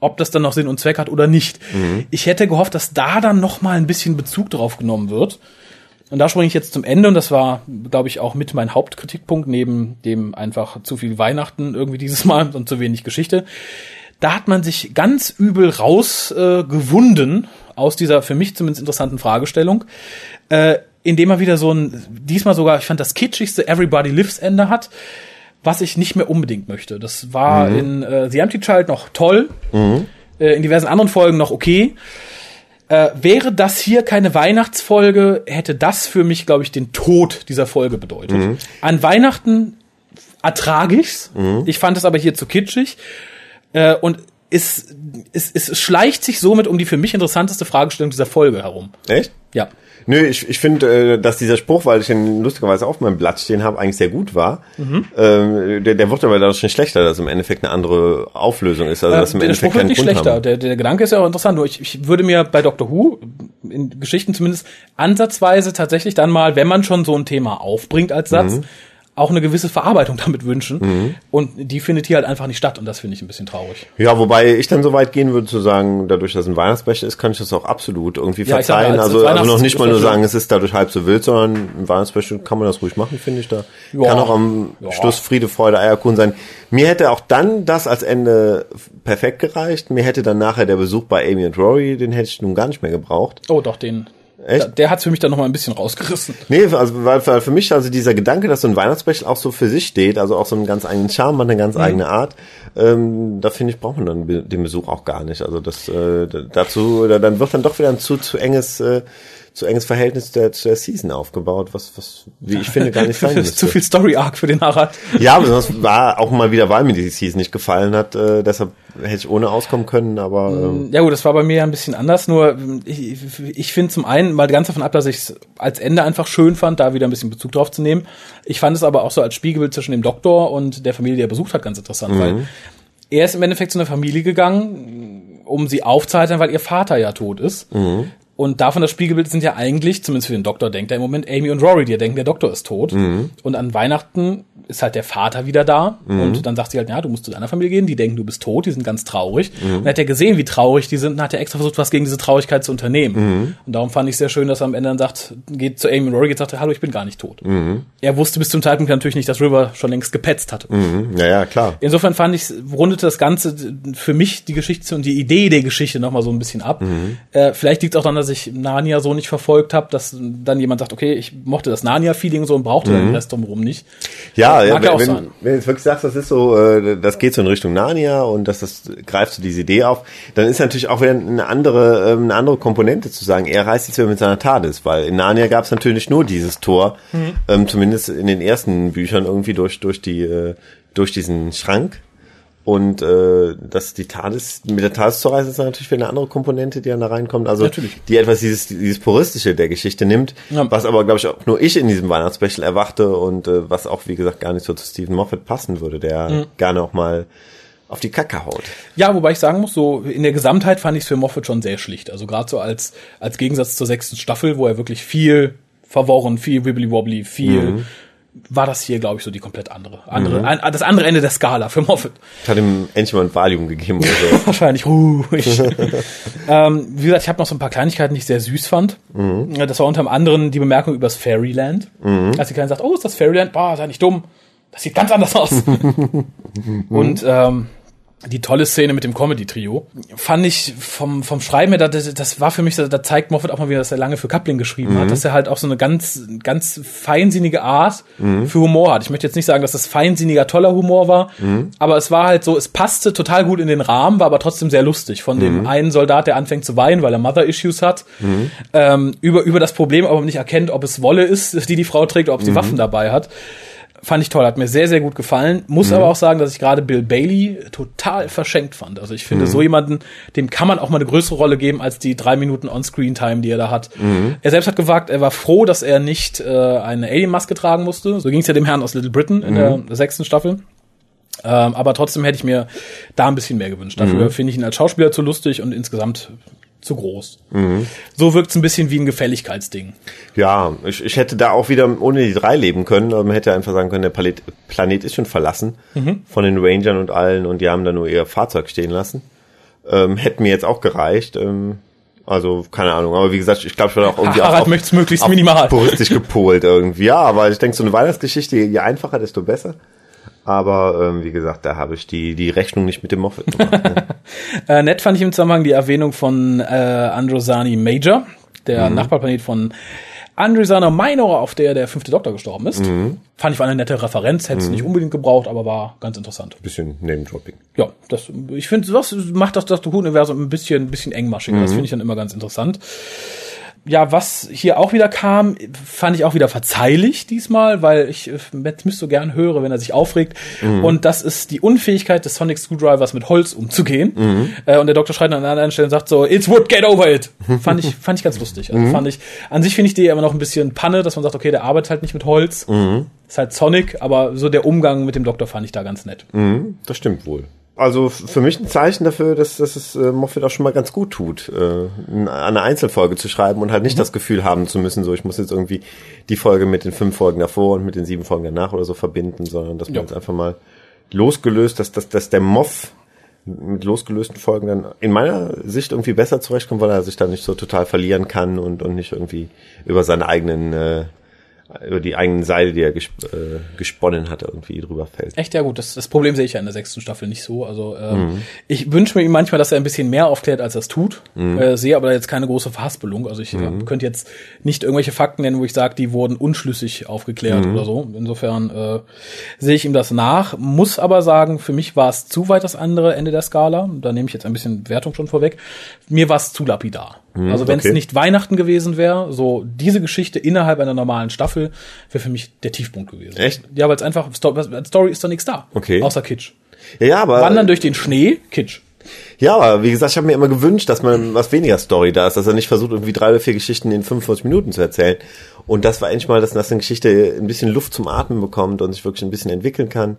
ob das dann noch Sinn und Zweck hat oder nicht. Mhm. Ich hätte gehofft, dass da dann noch mal ein bisschen Bezug drauf genommen wird. Und da springe ich jetzt zum Ende und das war, glaube ich, auch mit mein Hauptkritikpunkt neben dem einfach zu viel Weihnachten irgendwie dieses Mal und zu wenig Geschichte. Da hat man sich ganz übel rausgewunden äh, aus dieser für mich zumindest interessanten Fragestellung, äh, indem er wieder so ein, diesmal sogar, ich fand das kitschigste Everybody Lives Ende hat was ich nicht mehr unbedingt möchte. Das war mhm. in äh, The Empty Child noch toll, mhm. äh, in diversen anderen Folgen noch okay. Äh, wäre das hier keine Weihnachtsfolge, hätte das für mich, glaube ich, den Tod dieser Folge bedeutet. Mhm. An Weihnachten ertrage ich's. Mhm. Ich fand es aber hier zu kitschig. Äh, und es, es, es schleicht sich somit um die für mich interessanteste Fragestellung dieser Folge herum. Echt? Ja. Nö, ich, ich finde, äh, dass dieser Spruch, weil ich ihn lustigerweise auf meinem Blatt stehen habe, eigentlich sehr gut war. Mhm. Ähm, der, der wird aber dadurch nicht schlechter, dass im Endeffekt eine andere Auflösung ist. Also äh, dass im der Endeffekt Spruch wird nicht schlechter. Der, der Gedanke ist ja auch interessant. Nur ich, ich würde mir bei Doctor Who in Geschichten zumindest ansatzweise tatsächlich dann mal, wenn man schon so ein Thema aufbringt als Satz, mhm auch eine gewisse Verarbeitung damit wünschen. Mhm. Und die findet hier halt einfach nicht statt und das finde ich ein bisschen traurig. Ja, wobei ich dann so weit gehen würde zu sagen, dadurch, dass ein Weihnachtsbecher ist, kann ich das auch absolut irgendwie ja, verzeihen. Sage, als also, also noch nicht mal nur sagen, es ist dadurch halb so wild, sondern ein Weihnachtsbecher kann man das ruhig machen, finde ich da. Ja. Kann auch am ja. Schluss Friede, Freude, Eierkuchen sein. Mir hätte auch dann das als Ende perfekt gereicht. Mir hätte dann nachher der Besuch bei Amy und Rory, den hätte ich nun gar nicht mehr gebraucht. Oh, doch, den, Echt? Der hat für mich dann noch mal ein bisschen rausgerissen. Nee, also weil für mich also dieser Gedanke, dass so ein Weihnachtsbechel auch so für sich steht, also auch so einen ganz eigenen Charme, eine ganz mhm. eigene Art, ähm, da finde ich braucht man dann den Besuch auch gar nicht. Also das äh, dazu, dann wird dann doch wieder ein zu zu enges äh, zu enges Verhältnis der, der Season aufgebaut, was, was, wie ich finde, gar nicht sein müsste. zu viel Story Arc für den Harald. Ja, aber das war auch mal wieder, weil mir die Season nicht gefallen hat, äh, deshalb hätte ich ohne auskommen können, aber. Ähm. Ja gut, das war bei mir ja ein bisschen anders, nur ich, ich finde zum einen mal ganz davon ab, dass ich es als Ende einfach schön fand, da wieder ein bisschen Bezug drauf zu nehmen. Ich fand es aber auch so als Spiegelbild zwischen dem Doktor und der Familie, die er besucht hat, ganz interessant, mhm. weil er ist im Endeffekt zu einer Familie gegangen, um sie aufzuhalten, weil ihr Vater ja tot ist. Mhm. Und davon das Spiegelbild sind ja eigentlich, zumindest für den Doktor, denkt er im Moment Amy und Rory, die ja denken, der Doktor ist tot. Mhm. Und an Weihnachten ist halt der Vater wieder da. Mhm. Und dann sagt sie halt, ja, du musst zu deiner Familie gehen, die denken, du bist tot, die sind ganz traurig. Mhm. Und dann hat er gesehen, wie traurig die sind, und hat er extra versucht, was gegen diese Traurigkeit zu unternehmen. Mhm. Und darum fand ich sehr schön, dass er am Ende dann sagt, geht zu Amy und Rory, und sagt, hallo, ich bin gar nicht tot. Mhm. Er wusste bis zum Zeitpunkt natürlich nicht, dass River schon längst gepetzt hatte. Mhm. Ja, ja, klar. Insofern fand ich, rundete das Ganze für mich die Geschichte und die Idee der Geschichte nochmal so ein bisschen ab. Mhm. Äh, vielleicht liegt es auch daran, dass ich Narnia so nicht verfolgt habe, dass dann jemand sagt, okay, ich mochte das Narnia-Feeling so und brauchte den Rest drumherum nicht. Ja, ja wenn, wenn, wenn du jetzt wirklich sagst, das ist so, äh, das geht so in Richtung Narnia und dass das greift so diese Idee auf, dann ist natürlich auch wieder eine andere, ähm, eine andere Komponente zu sagen, er reist jetzt wieder mit seiner TARDIS, weil in Narnia gab es natürlich nur dieses Tor, mhm. ähm, zumindest in den ersten Büchern irgendwie durch, durch die, äh, durch diesen Schrank. Und äh, dass die TARDIS, mit der TARDIS zu reisen, ist natürlich wieder eine andere Komponente, die dann da reinkommt. Also natürlich. die etwas dieses, dieses Puristische der Geschichte nimmt, ja. was aber, glaube ich, auch nur ich in diesem Weihnachtsspecial erwachte und äh, was auch, wie gesagt, gar nicht so zu Stephen Moffat passen würde, der mhm. gerne auch mal auf die Kacke haut. Ja, wobei ich sagen muss, so in der Gesamtheit fand ich es für Moffat schon sehr schlicht. Also gerade so als, als Gegensatz zur sechsten Staffel, wo er wirklich viel verworren, viel wibbly-wobbly, viel, mhm. War das hier, glaube ich, so die komplett andere. andere mhm. ein, das andere Ende der Skala für Moffat. Ich hatte ihm endlich mal ein Valium gegeben oder so. Wahrscheinlich ruhig. ähm, wie gesagt, ich habe noch so ein paar Kleinigkeiten, die ich sehr süß fand. Mhm. Das war unter anderem die Bemerkung übers Fairyland. Mhm. Als die Kleine sagt, oh, ist das Fairyland? Boah, sei nicht dumm. Das sieht ganz anders aus. Und ähm, die tolle Szene mit dem Comedy-Trio. Fand ich vom, vom Schreiben her, das, das war für mich, da zeigt Moffat auch mal wieder, dass er lange für Coupling geschrieben mhm. hat, dass er halt auch so eine ganz, ganz feinsinnige Art mhm. für Humor hat. Ich möchte jetzt nicht sagen, dass das feinsinniger, toller Humor war, mhm. aber es war halt so, es passte total gut in den Rahmen, war aber trotzdem sehr lustig. Von dem mhm. einen Soldat, der anfängt zu weinen, weil er Mother-Issues hat, mhm. ähm, über, über das Problem, aber nicht erkennt, ob es Wolle ist, die die Frau trägt, oder ob sie mhm. Waffen dabei hat fand ich toll, hat mir sehr, sehr gut gefallen. Muss mhm. aber auch sagen, dass ich gerade Bill Bailey total verschenkt fand. Also ich finde, mhm. so jemanden, dem kann man auch mal eine größere Rolle geben als die drei Minuten On-Screen-Time, die er da hat. Mhm. Er selbst hat gewagt, er war froh, dass er nicht äh, eine Alien-Maske tragen musste. So ging es ja dem Herrn aus Little Britain in der, der sechsten Staffel. Ähm, aber trotzdem hätte ich mir da ein bisschen mehr gewünscht. Dafür mhm. finde ich ihn als Schauspieler zu lustig und insgesamt zu groß. Mhm. So wirkt es ein bisschen wie ein Gefälligkeitsding. Ja, ich, ich hätte da auch wieder ohne die drei leben können, aber man hätte einfach sagen können, der Planet, Planet ist schon verlassen mhm. von den Rangern und allen und die haben da nur ihr Fahrzeug stehen lassen. Ähm, hätte mir jetzt auch gereicht. Ähm, also, keine Ahnung, aber wie gesagt, ich glaube, ich war auch irgendwie Harald möchte möglichst auf minimal. puristisch gepolt irgendwie. Ja, aber ich denke, so eine Weihnachtsgeschichte, je einfacher, desto besser. Aber ähm, wie gesagt, da habe ich die, die Rechnung nicht mit dem Moffat gemacht. Ne? äh, nett fand ich im Zusammenhang die Erwähnung von äh, Androsani Major, der mhm. Nachbarplanet von Androsana Minor, auf der der fünfte Doktor gestorben ist. Mhm. Fand ich war eine nette Referenz, hätte es mhm. nicht unbedingt gebraucht, aber war ganz interessant. Bisschen Name-Dropping. Ja, das, ich finde, was macht das Doctor Who-Universum ein bisschen, ein bisschen engmaschiger. Das mhm. finde ich dann immer ganz interessant ja, was hier auch wieder kam, fand ich auch wieder verzeihlich diesmal, weil ich äh, Matt Smith so gern höre, wenn er sich aufregt. Mhm. Und das ist die Unfähigkeit des Sonic Screwdrivers mit Holz umzugehen. Mhm. Äh, und der Doktor schreit an einer anderen Stelle und sagt so, it's wood, get over it. fand ich, fand ich ganz lustig. Also mhm. fand ich, an sich finde ich die immer noch ein bisschen Panne, dass man sagt, okay, der arbeitet halt nicht mit Holz. Mhm. Ist halt Sonic, aber so der Umgang mit dem Doktor fand ich da ganz nett. Mhm. Das stimmt wohl also für mich ein Zeichen dafür, dass, dass es äh, Moffat auch schon mal ganz gut tut, äh, eine Einzelfolge zu schreiben und halt nicht mhm. das Gefühl haben zu müssen, so ich muss jetzt irgendwie die Folge mit den fünf Folgen davor und mit den sieben Folgen danach oder so verbinden, sondern dass man ja. jetzt einfach mal losgelöst, dass, dass, dass der Moff mit losgelösten Folgen dann in meiner Sicht irgendwie besser zurechtkommt, weil er sich da nicht so total verlieren kann und, und nicht irgendwie über seine eigenen äh, über die eigenen Seile, die er gesp äh, gesponnen hat, irgendwie drüber fällt. Echt, ja gut, das, das Problem sehe ich ja in der sechsten Staffel nicht so. Also ähm, mhm. ich wünsche mir ihm manchmal, dass er ein bisschen mehr aufklärt, als er es tut. Mhm. Äh, sehe aber jetzt keine große Verhaspelung. Also ich mhm. könnte jetzt nicht irgendwelche Fakten nennen, wo ich sage, die wurden unschlüssig aufgeklärt mhm. oder so. Insofern äh, sehe ich ihm das nach. Muss aber sagen, für mich war es zu weit das andere Ende der Skala. Da nehme ich jetzt ein bisschen Wertung schon vorweg. Mir war es zu lapidar. Hm, also wenn es okay. nicht Weihnachten gewesen wäre, so diese Geschichte innerhalb einer normalen Staffel wäre für mich der Tiefpunkt gewesen. Echt? Ja, weil es einfach Story ist da nichts da. Okay. Außer Kitsch. Ja, ja, aber wandern durch den Schnee, Kitsch. Ja, aber wie gesagt, ich habe mir immer gewünscht, dass man was weniger Story da ist, dass er nicht versucht, irgendwie drei oder vier Geschichten in 45 Minuten zu erzählen. Und das war endlich mal, dass, dass eine Geschichte ein bisschen Luft zum Atmen bekommt und sich wirklich ein bisschen entwickeln kann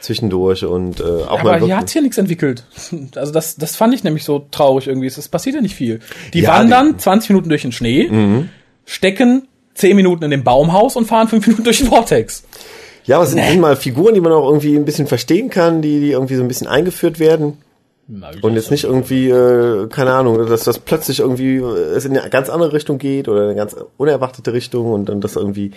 zwischendurch und äh, auch Aber mal. Aber hier hat's hier nichts entwickelt. Also das, das fand ich nämlich so traurig irgendwie. Es passiert ja nicht viel. Die ja, wandern die, 20 Minuten durch den Schnee, mhm. stecken 10 Minuten in dem Baumhaus und fahren 5 Minuten durch den Vortex. Ja, aber es sind nee. mal Figuren, die man auch irgendwie ein bisschen verstehen kann, die, die irgendwie so ein bisschen eingeführt werden. Und jetzt nicht irgendwie, äh, keine Ahnung, dass das plötzlich irgendwie äh, es in eine ganz andere Richtung geht oder eine ganz unerwartete Richtung und dann das irgendwie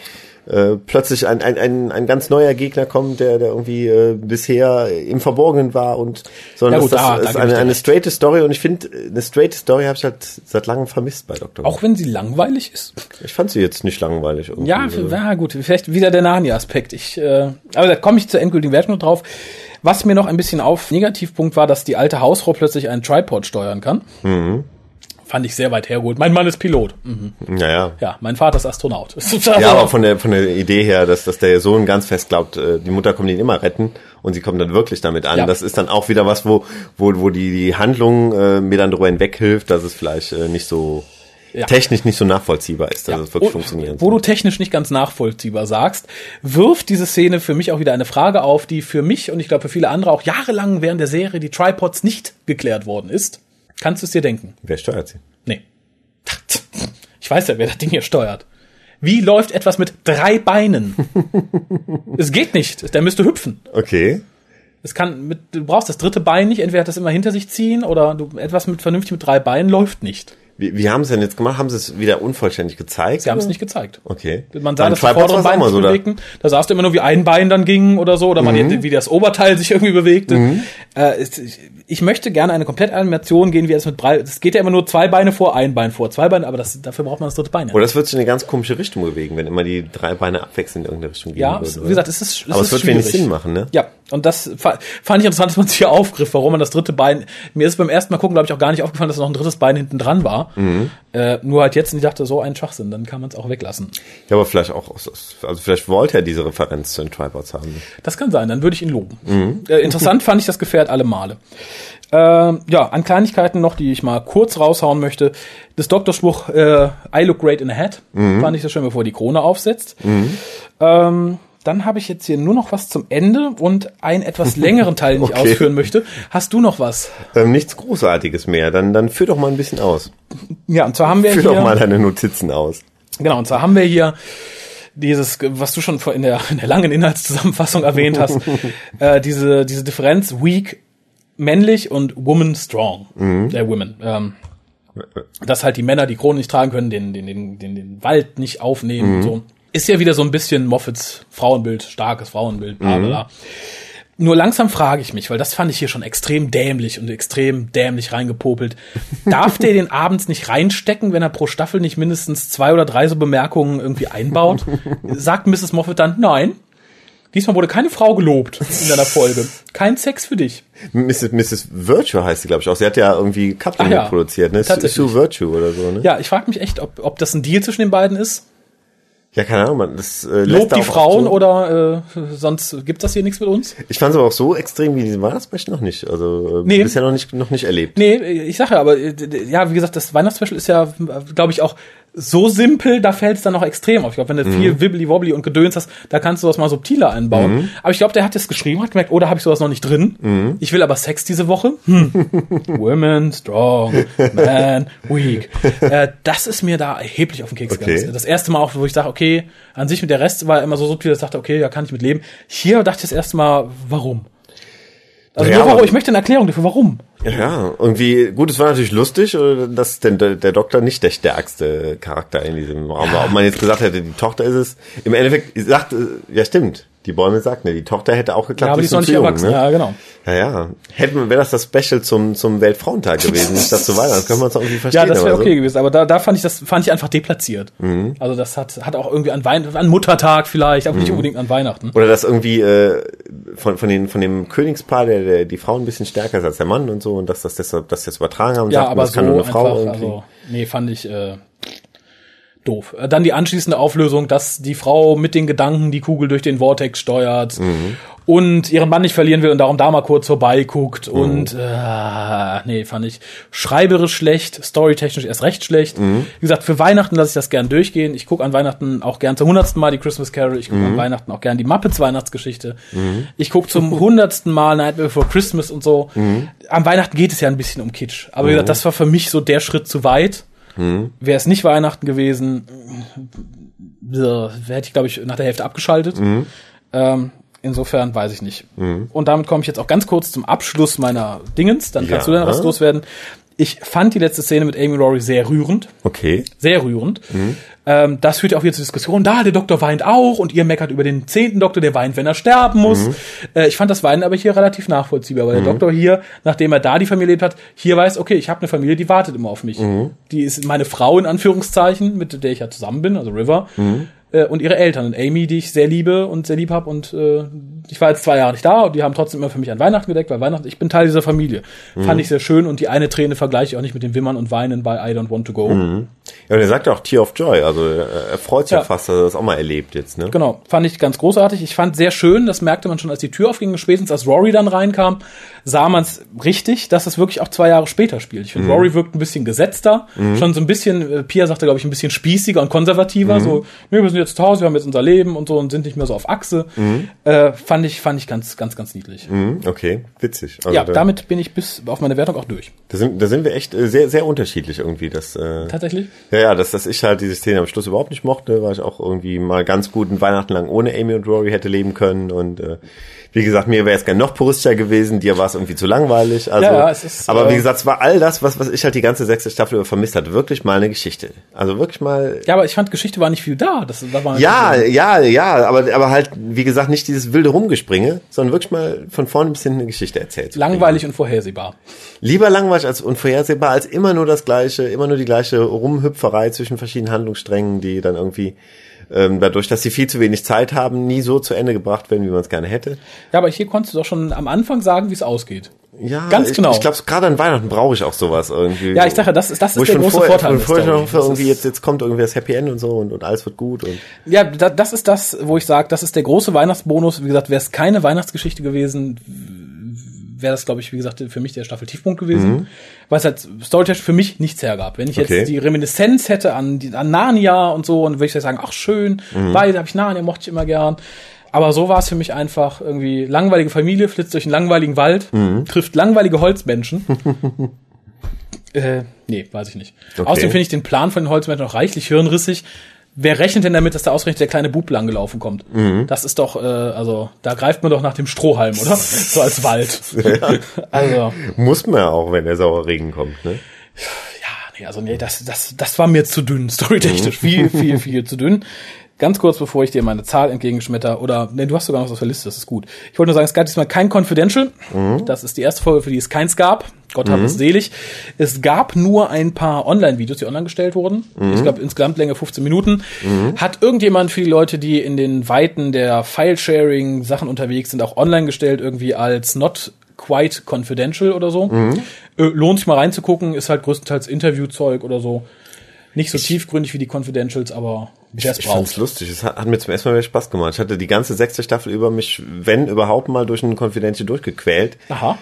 äh, plötzlich ein, ein, ein, ein ganz neuer Gegner kommt, der, der irgendwie äh, bisher im Verborgenen war und sondern ja, gut, das, ah, ist eine, eine straighte Story und ich finde, eine straighte Story habe ich halt seit langem vermisst bei Dr. Auch wenn sie langweilig ist? Ich fand sie jetzt nicht langweilig. Irgendwie. Ja, ja gut, vielleicht wieder der Narnia-Aspekt. Ich, äh, aber da komme ich zur endgültigen Wertung drauf. Was mir noch ein bisschen auf Negativpunkt war, dass die alte Hausfrau plötzlich einen Tripod steuern kann. Mhm. Fand ich sehr weit hergeholt. Mein Mann ist Pilot. Mhm. Ja, ja. mein Vater ist Astronaut. ja, aber von der, von der Idee her, dass, dass der Sohn ganz fest glaubt, äh, die Mutter kommt ihn immer retten und sie kommt dann wirklich damit an. Ja. Das ist dann auch wieder was, wo, wo, wo die, die Handlung äh, mir dann darüber hinweghilft, dass es vielleicht äh, nicht so Ja. technisch nicht so nachvollziehbar ist, dass Ja. es wirklich funktionieren Wo soll. du technisch nicht ganz nachvollziehbar sagst, wirft diese Szene für mich auch wieder eine Frage auf, die für mich und ich glaube für viele andere auch jahrelang während der Serie die Tripods nicht geklärt worden ist. Kannst du es dir denken? Wer steuert sie? Nee. Ich weiß ja, wer das Ding hier steuert. Wie läuft etwas mit drei Beinen? es geht nicht. Der müsste hüpfen. Okay. Es kann mit, du brauchst das dritte Bein nicht. Entweder hat das immer hinter sich ziehen oder du, etwas mit vernünftig mit drei Beinen läuft nicht. Wie, wie haben sie denn jetzt gemacht? Haben sie es wieder unvollständig gezeigt? Sie haben es nicht gezeigt. Okay. Man sah, dass die vorderen Beine sich so, da- bewegten. Da sahst du immer nur, wie ein Bein dann ging oder so, oder man, wie das Oberteil sich irgendwie bewegte. Äh, es, ich, ich möchte gerne eine Komplettanimation gehen, wie es mit drei. Es geht ja immer nur zwei Beine vor, ein Bein vor, zwei Beine, aber das, dafür braucht man das dritte Bein. Ja, Oder es wird sich in eine ganz komische Richtung bewegen, wenn immer die drei Beine abwechselnd in irgendeine Richtung gehen ja würden, wie gesagt, es ist, es Aber es wird wenig schwierig. Sinn machen, ne? Ja, und das fa- fand ich interessant, dass man sich hier aufgriff, warum man das dritte Bein. Mir ist beim ersten Mal gucken, glaube ich, auch gar nicht aufgefallen, dass noch ein drittes Bein hinten dran war. Mhm. Äh, nur halt jetzt, und ich dachte, so ein Schwachsinn, dann kann man es auch weglassen. Ja, aber vielleicht auch, also vielleicht wollte er diese Referenz zu den Tripods haben. Das kann sein, dann würde ich ihn loben. Mhm. Äh, interessant fand ich das Gefährt alle Male. Ähm, ja, an Kleinigkeiten noch, die ich mal kurz raushauen möchte. Das Doktorspruch äh, I look great in a hat Mhm. fand ich so schön, bevor die Krone aufsetzt. Ähm, dann habe ich jetzt hier nur noch was zum Ende und einen etwas längeren Teil, den ich Okay. ausführen möchte. Hast du noch was? Ähm, nichts Großartiges mehr. Dann, dann führ doch mal ein bisschen aus. Ja, und zwar haben wir Führ hier doch mal deine Notizen aus. Genau, und zwar haben wir hier dieses, was du schon vor- in der, in der langen Inhaltszusammenfassung erwähnt hast, äh, diese, diese Differenz weak männlich und woman strong, äh, women. Ähm, dass halt die Männer die Krone nicht tragen können, den, den, den, den, den Wald nicht aufnehmen und so. Ist ja wieder so ein bisschen Moffats Frauenbild, starkes Frauenbild, bla bla bla. Nur langsam frage ich mich, weil das fand ich hier schon extrem dämlich und extrem dämlich reingepopelt. Darf der den abends nicht reinstecken, wenn er pro Staffel nicht mindestens zwei oder drei so Bemerkungen irgendwie einbaut? Sagt Mrs. Moffat dann, nein. Diesmal wurde keine Frau gelobt in deiner Folge. Kein Sex für dich. Mrs. Mrs. Virtue heißt sie, glaube ich, auch. Sie hat ja irgendwie Coupling Ach ja, produziert, ne? tatsächlich. Sue Virtue oder so, ne? Ja, ich frage mich echt, ob, ob das ein Deal zwischen den beiden ist. Ja, keine Ahnung, man, das äh, da die Frauen oder äh, sonst gibt das hier nichts mit uns? Ich fand es aber auch so extrem wie diesen Weihnachtsspecial noch nicht. Also äh, Nee. bisher noch nicht, noch nicht erlebt. Nee, ich sage ja, aber äh, ja, wie gesagt, das Weihnachtsspecial ist ja, glaube ich, auch so simpel, da fällt es dann noch extrem auf. Ich glaube, wenn du Mhm. viel Wibbly Wobbly und Gedöns hast, da kannst du das mal subtiler einbauen. Mhm. Aber ich glaube, der hat das geschrieben, hat gemerkt, oh, da habe ich sowas noch nicht drin. Mhm. Ich will aber Sex diese Woche. Hm. Women, strong, man, weak. Äh, das ist mir da erheblich auf den Keks Okay. gegangen. Das erste Mal auch, wo ich sage, okay, an sich mit der Rest war immer so subtil, dass ich dachte, okay, da kann ich mit leben. Hier dachte ich das erste Mal, warum? Also Ja, warum, ich möchte eine Erklärung dafür, warum. Ja, irgendwie, gut, es war natürlich lustig, äh, dass der, der, der Doktor nicht der stärkste Charakter in diesem Raum war. Ob man jetzt gesagt hätte, die Tochter ist es. Im Endeffekt sagt, äh, ja stimmt, die Bäume sagten, ja, die Tochter hätte auch geklappt. Ja, aber die ist noch nicht erwachsen. Ne? Ja, genau. Ja, ja. Hätten, wäre das das Special zum, zum Weltfrauentag gewesen, nicht das zu Weihnachten, können wir uns auch irgendwie verstehen. Ja, das wäre okay so. gewesen, aber da, da fand ich das fand ich einfach deplatziert. Mhm. Also das hat hat auch irgendwie an Wein an Muttertag vielleicht, aber nicht Mhm. unbedingt an Weihnachten. Oder dass irgendwie äh, von, von, den, von dem Königspaar, der, der die Frau ein bisschen stärker ist als der Mann und so, und dass das deshalb das jetzt übertragen haben und Ja, sagten, aber das so kann nur eine einfach, Frau irgendwie. also nee, fand ich äh, doof. Äh, Dann die anschließende Auflösung, dass die Frau mit den Gedanken die Kugel durch den Vortex steuert Mhm. und ihren Mann nicht verlieren will und darum da mal kurz vorbeiguckt Mhm. und äh, nee, fand ich schreiberisch schlecht, storytechnisch erst recht schlecht. Mhm. Wie gesagt, für Weihnachten lasse ich das gern durchgehen. Ich gucke an Weihnachten auch gern zum hundertsten Mal die Christmas Carol. Ich gucke Mhm. an Weihnachten auch gern die Muppets Weihnachtsgeschichte. Ich gucke zum hundertsten Mal Nightmare Before Christmas und so. Mhm. Am Weihnachten geht es ja ein bisschen um Kitsch. Aber wie gesagt, das war für mich so der Schritt zu weit. Wäre es nicht Weihnachten gewesen, so, hätte ich, glaube ich, nach der Hälfte abgeschaltet. Ähm, insofern weiß ich nicht. Und damit komme ich jetzt auch ganz kurz zum Abschluss meiner Dingens. Dann kannst Ja. du dann was loswerden. Ich fand die letzte Szene mit Amy Rory sehr rührend. Okay. Sehr rührend. Ähm, das führt ja auch wieder zur Diskussion. Da, der Doktor weint auch und ihr meckert über den zehnten Doktor, der weint, wenn er sterben muss. Äh, ich fand das Weinen aber hier relativ nachvollziehbar, weil der Doktor hier, nachdem er da die Familie lebt hat, hier weiß, okay, ich habe eine Familie, die wartet immer auf mich. Die ist meine Frau in Anführungszeichen, mit der ich ja zusammen bin, also River. Äh, und ihre Eltern und Amy, die ich sehr liebe und sehr lieb hab und äh, ich war jetzt zwei Jahre nicht da und die haben trotzdem immer für mich an Weihnachten gedeckt, weil Weihnachten, ich bin Teil dieser Familie. Mhm. Fand ich sehr schön und die eine Träne vergleiche ich auch nicht mit dem Wimmern und Weinen bei I Don't Want to Go. Mhm. Ja, und er sagt ja auch Tear of Joy, also er er freut sich ja. Fast, dass er das auch mal erlebt jetzt, ne? Genau, fand ich ganz großartig. Ich fand sehr schön, das merkte man schon, als die Tür aufging, spätestens als Rory dann reinkam, sah man es richtig, dass es wirklich auch zwei Jahre später spielt. Ich finde, Rory wirkt ein bisschen gesetzter, schon so ein bisschen, äh, Pia sagte, glaube ich, ein bisschen spießiger und konservativer, so, nee, wir sind jetzt zu Hause, wir haben jetzt unser Leben und so und sind nicht mehr so auf Achse. Äh, fand ich, fand ich ganz, ganz, ganz niedlich. Mhm, okay, witzig. Also Ja, da, damit bin ich bis auf meine Wertung auch durch. da, sind, da sind wir echt äh, sehr, sehr unterschiedlich irgendwie. Das, äh, Tatsächlich? ja, ja, dass, dass ich halt diese Szene am Schluss überhaupt nicht mochte, weil ich auch irgendwie mal ganz gut einen Weihnachten lang ohne Amy und Rory hätte leben können und äh, wie gesagt, mir wäre es gerne noch puristischer gewesen, dir war es irgendwie zu langweilig. Also, Ja, es ist, aber wie äh, gesagt, es war all das, was, was ich halt die ganze sechste Staffel über vermisst hatte. Wirklich mal eine Geschichte. Also wirklich mal Ja, aber ich fand, Geschichte war nicht viel da. Das war Ja, ja, ja, aber, aber halt, wie gesagt, nicht dieses wilde Rumgespringe, sondern wirklich mal von vorne bis hinten eine Geschichte erzählt. langweilig und vorhersehbar. Lieber langweilig als unvorhersehbar, als immer nur das Gleiche, immer nur die gleiche Rumhüpferei zwischen verschiedenen Handlungssträngen, die dann irgendwie, ähm, dadurch, dass sie viel zu wenig Zeit haben, nie so zu Ende gebracht werden, wie man es gerne hätte. Ja, aber hier konntest du doch schon am Anfang sagen, wie es ausgeht. Ja, Ganz ich, genau. Ich glaube, gerade an Weihnachten brauche ich auch sowas irgendwie. Ja, ich sage, das ist, das ist der große vorher, Vorteil. der vorher hoffe, irgendwie jetzt, jetzt kommt irgendwie das Happy End und so und, und alles wird gut und. Ja, da, das ist das, wo ich sage, das ist der große Weihnachtsbonus. Wie gesagt, wäre es keine Weihnachtsgeschichte gewesen, wäre das, glaube ich, wie gesagt, für mich der Staffel-Tiefpunkt gewesen. Weil es halt storytechnisch für mich nichts hergab. Wenn ich jetzt Okay. die Reminiszenz hätte an, die, an Narnia und so, und würde ich sagen, ach schön, beide habe ich Narnia, mochte ich immer gern. Aber so war es für mich einfach irgendwie langweilige Familie, flitzt durch einen langweiligen Wald, trifft langweilige Holzmenschen. äh, nee, weiß ich nicht. Okay. Außerdem finde ich den Plan von den Holzmenschen auch reichlich hirnrissig. Wer rechnet denn damit, dass da ausgerechnet der kleine Bub lang gelaufen kommt? Das ist doch, äh, also da greift man doch nach dem Strohhalm, oder? so als Wald. Also, Muss man ja auch, wenn der saure Regen kommt, ne? ja, nee, also nee, das, das, das war mir zu dünn, storytechnisch. Viel, viel, viel zu dünn. Ganz kurz, bevor ich dir meine Zahl entgegenschmetter, oder, nee, du hast sogar noch was auf der Liste, das ist gut. Ich wollte nur sagen, es gab diesmal kein Confidential. Das ist die erste Folge, für die es keins gab. Gott hat es selig. Es gab nur ein paar Online-Videos, die online gestellt wurden. Ich glaube, insgesamt Länge 15 Minuten. Hat irgendjemand für die Leute, die in den Weiten der File-Sharing-Sachen unterwegs sind, auch online gestellt, irgendwie als not quite confidential oder so. Äh, lohnt sich mal reinzugucken, ist halt größtenteils Interviewzeug oder so. Nicht so tiefgründig wie die Confidentials, aber es Ich fand's lustig. Es hat, hat mir zum ersten Mal Spaß gemacht. Ich hatte die ganze sechste Staffel über mich, wenn überhaupt mal durch einen Confidential durchgequält, Aha.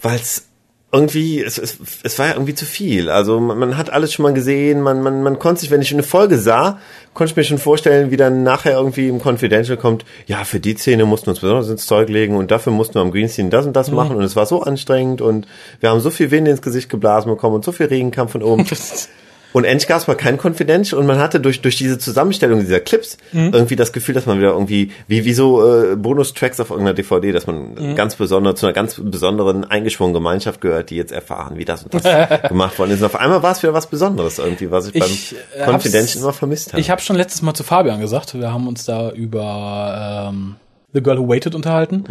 weil es irgendwie, es, es, es war ja irgendwie zu viel. Also man, man hat alles schon mal gesehen, man, man, man konnte sich, wenn ich eine Folge sah, konnte ich mir schon vorstellen, wie dann nachher irgendwie im Confidential kommt, ja, für die Szene mussten wir uns besonders ins Zeug legen und dafür mussten wir am Greenscreen das und das machen und es war so anstrengend und wir haben so viel Wind ins Gesicht geblasen bekommen und so viel Regen kam von oben. Und endlich gab es mal kein Confidential und man hatte durch, durch diese Zusammenstellung dieser Clips irgendwie das Gefühl, dass man wieder irgendwie, wie, wie so äh, Bonustracks auf irgendeiner DVD, dass man ganz besonders zu einer ganz besonderen eingeschworenen Gemeinschaft gehört, die jetzt erfahren, wie das und das gemacht worden ist. Und auf einmal war es wieder was Besonderes irgendwie, was ich, Ich, beim äh, Confidential hab's- immer vermisst habe. Ich habe schon letztes Mal zu Fabian gesagt, wir haben uns da über ähm, The Girl Who Waited unterhalten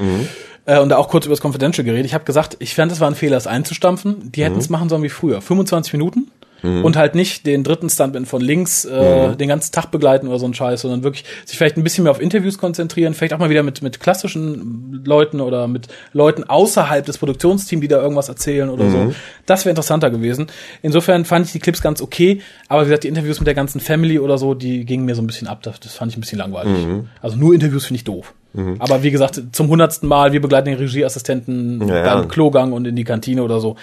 äh, und da auch kurz über das Confidential geredet. Ich habe gesagt, ich fand, es war ein Fehler, es einzustampfen. Die hätten es machen sollen wie früher. 25 Minuten und halt nicht den dritten Stuntman von links äh, den ganzen Tag begleiten oder so ein Scheiß, sondern wirklich sich vielleicht ein bisschen mehr auf Interviews konzentrieren, vielleicht auch mal wieder mit, mit klassischen Leuten oder mit Leuten außerhalb des Produktionsteams, die da irgendwas erzählen oder so. Das wäre interessanter gewesen. Insofern fand ich die Clips ganz okay, aber wie gesagt, die Interviews mit der ganzen Family oder so, die gingen mir so ein bisschen ab. Das, das fand ich ein bisschen langweilig. Also nur Interviews finde ich doof. Aber wie gesagt, zum hundertsten Mal, wir begleiten den Regieassistenten Ja, ja. beim Klogang und in die Kantine oder so.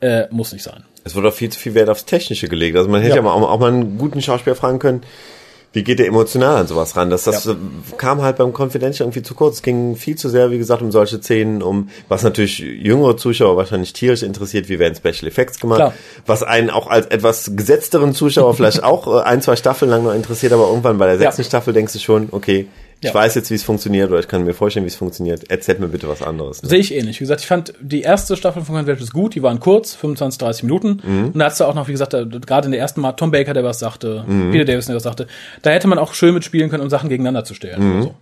Äh, muss nicht sein. Es wurde auch viel zu viel Wert aufs Technische gelegt. Also man hätte ja, Ja. mal, auch, auch mal einen guten Schauspieler fragen können, wie geht der emotional an sowas ran? Das, das Ja. kam halt beim Confidential irgendwie zu kurz. Es ging viel zu sehr, wie gesagt, um solche Szenen, um was natürlich jüngere Zuschauer wahrscheinlich tierisch interessiert, wie werden Special Effects gemacht, Klar. was einen auch als etwas gesetzteren Zuschauer vielleicht auch äh, ein, zwei Staffeln lang noch interessiert, aber irgendwann bei der sechsten Ja. Staffel denkst du schon, okay, ich Ja. weiß jetzt, wie es funktioniert oder ich kann mir vorstellen, wie es funktioniert. Erzähl mir bitte was anderes. Ne? Sehe ich ähnlich. Wie gesagt, ich fand die erste Staffel von Convention ist gut, die waren kurz, 25, 30 Minuten. Mhm. Und da hast du auch noch, wie gesagt, da, gerade in der ersten Mal Tom Baker, der was sagte, Mhm. Peter Davison, der was sagte. Da hätte man auch schön mitspielen können, um Sachen gegeneinander zu stellen. Mhm. So.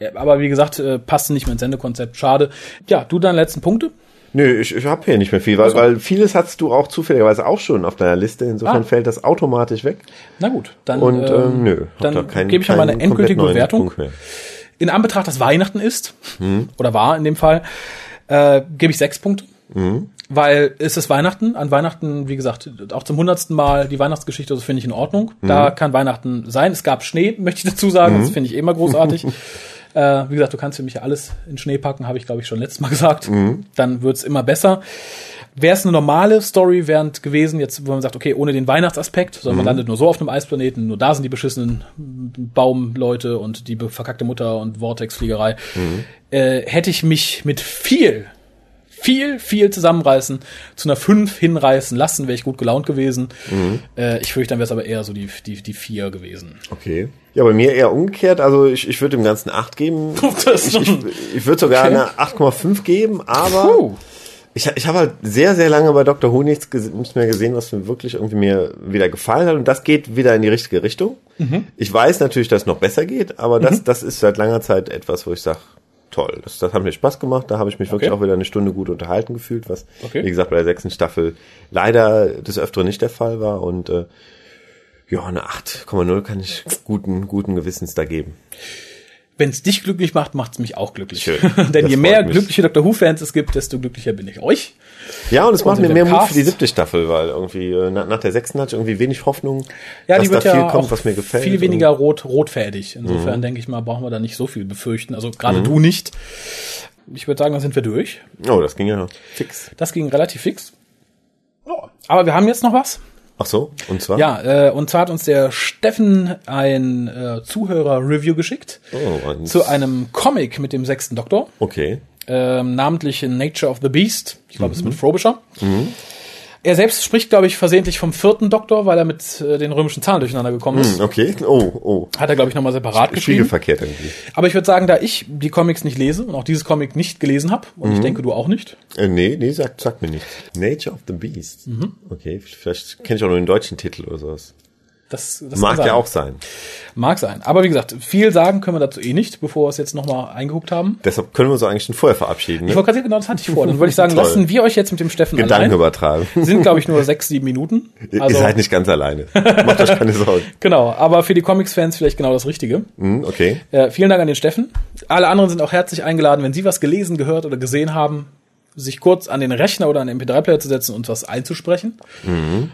Ja, aber wie gesagt, äh, passte nicht mehr ins Sendekonzept. Schade. Ja, du deine letzten Punkte? Nö, ich, ich habe hier nicht mehr viel, weil, weil vieles hast du auch zufälligerweise auch schon auf deiner Liste. Insofern Ah. fällt das automatisch weg. Na gut, dann, Und ähm, nö, dann da keinen, gebe ich mal meine endgültige Bewertung. In Anbetracht, dass Weihnachten ist, oder war in dem Fall, äh, gebe ich sechs Punkte. Weil es ist Weihnachten. An Weihnachten, wie gesagt, auch zum hundertsten Mal die Weihnachtsgeschichte, das finde ich in Ordnung. Da kann Weihnachten sein. Es gab Schnee, möchte ich dazu sagen. Das finde ich immer großartig. äh, wie gesagt, du kannst für mich ja alles in Schnee packen, habe ich, glaube ich, schon letztes Mal gesagt. Dann wird's immer besser. Wäre es eine normale Story während gewesen, jetzt, wo man sagt, okay, ohne den Weihnachtsaspekt, sondern man landet nur so auf einem Eisplaneten, nur da sind die beschissenen Baumleute und die verkackte Mutter und Vortex-Fliegerei, äh, hätte ich mich mit viel, viel, viel zusammenreißen, zu einer 5 hinreißen lassen, wäre ich gut gelaunt gewesen. Äh, ich fürchte, dann wäre es aber eher so die, die, die 4 gewesen. Okay. Ja, bei mir eher umgekehrt. Also ich, ich würde dem Ganzen 8 geben. Ich, ich, ich würde sogar Okay. eine 8,5 geben, aber Puh. ich, ich habe halt sehr, sehr lange bei Dr. Who nichts, nichts mehr gesehen, was mir wirklich irgendwie mir wieder gefallen hat. Und das geht wieder in die richtige Richtung. Mhm. Ich weiß natürlich, dass es noch besser geht, aber das, das ist seit langer Zeit etwas, wo ich sage, toll, das, das hat mir Spaß gemacht. Da habe ich mich wirklich Okay. auch wieder eine Stunde gut unterhalten gefühlt, was, Okay. wie gesagt, bei der sechsten Staffel leider des Öfteren nicht der Fall war. Und äh, ja, eine 8,0 kann ich guten, guten Gewissens da geben. Wenn es dich glücklich macht, macht es mich auch glücklich. Schön. Denn je mehr mich. glückliche Dr. Who-Fans es gibt, desto glücklicher bin ich euch. Ja, und es macht mir mehr Mut für die siebte Staffel, weil irgendwie äh, nach, nach der sechsten hatte ich irgendwie wenig Hoffnung, Ja, dass die wird da viel ja kommt, was mir gefällt. viel weniger rot, rotfädig. Insofern denke ich mal, brauchen wir da nicht so viel befürchten. Also gerade du nicht. Ich würde sagen, dann sind wir durch. Oh, das ging ja fix. Das ging relativ fix. Ja. Aber wir haben jetzt noch was. Ach so, und zwar? Ja, äh, und zwar hat uns der Steffen ein äh, Zuhörer-Review geschickt Oh, zu einem Comic mit dem sechsten Doktor. okay. ähm, namentlich in Nature of the Beast. Ich glaube, es ist mit Frobisher. Er selbst spricht, glaube ich, versehentlich vom vierten Doktor, weil er mit äh, den römischen Zahlen durcheinander gekommen ist. Hm, Okay. Oh, oh. Hat er, glaube ich, nochmal separat geschrieben. Spiegelverkehrt irgendwie. Aber ich würde sagen, da ich die Comics nicht lese und auch dieses Comic nicht gelesen habe, und ich denke, du auch nicht, Äh, nee, nee, sagt, sagt mir nichts. Nature of the Beast. Mhm. Okay, vielleicht kenne ich auch nur den deutschen Titel oder sowas. Das, das Mag ja auch sein. Mag sein. Aber wie gesagt, viel sagen können wir dazu eh nicht, bevor wir es jetzt nochmal eingeguckt haben. Deshalb können wir uns eigentlich schon vorher verabschieden. Ich Ne? wollte gerade genau das hatte ich vor. Dann würde ich sagen, lassen wir euch jetzt mit dem Steffen Gedanken allein. übertragen. Sind, glaube ich, nur sechs, sieben Minuten. Ihr Also, seid nicht ganz alleine. Macht euch keine Sorgen. genau, aber für die Comics-Fans vielleicht genau das Richtige. Hm, okay. Äh, vielen Dank an den Steffen. Alle anderen sind auch herzlich eingeladen, wenn Sie was gelesen, gehört oder gesehen haben, sich kurz an den Rechner oder an den MP3-Player zu setzen und was einzusprechen.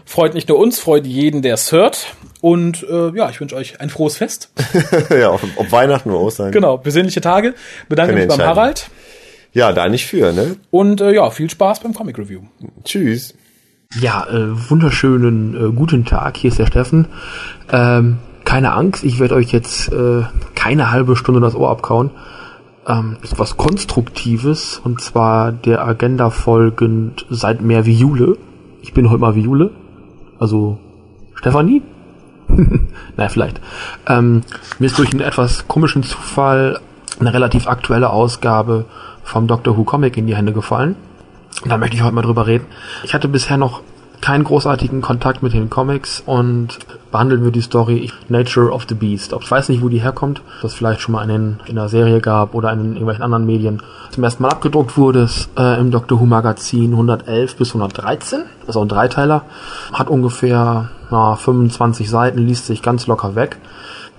Freut nicht nur uns, freut jeden, der es hört. Und äh, ja, ich wünsche euch ein frohes Fest. ja, ob, ob Weihnachten oder Ostern. Genau, besinnliche Tage. Bedanke Können mich beim. Harald. Ja, da nicht für, ne? Und äh, ja, viel Spaß beim Comic Review. Tschüss. Ja, äh, wunderschönen äh, guten Tag, hier ist der Steffen. Ähm, keine Angst, ich werde euch jetzt äh, keine halbe Stunde das Ohr abkauen. Ähm, was Konstruktives und zwar der Agenda folgend seid mehr wie Jule. Ich bin heute mal wie Jule. Also Stefanie? naja, vielleicht. Ähm, mir ist durch einen etwas komischen Zufall eine relativ aktuelle Ausgabe vom Doctor Who Comic in die Hände gefallen. Da möchte ich heute mal drüber reden. Ich hatte bisher noch keinen großartigen Kontakt mit den Comics und behandeln wir die Story Nature of the Beast. Ich weiß nicht, wo die herkommt, das vielleicht schon mal in, den, in der Serie gab oder in irgendwelchen anderen Medien. Zum ersten Mal abgedruckt wurde es äh, im Doctor Who Magazin 111 bis 113. Das ist auch ein Dreiteiler. Hat ungefähr na, 25 Seiten, liest sich ganz locker weg.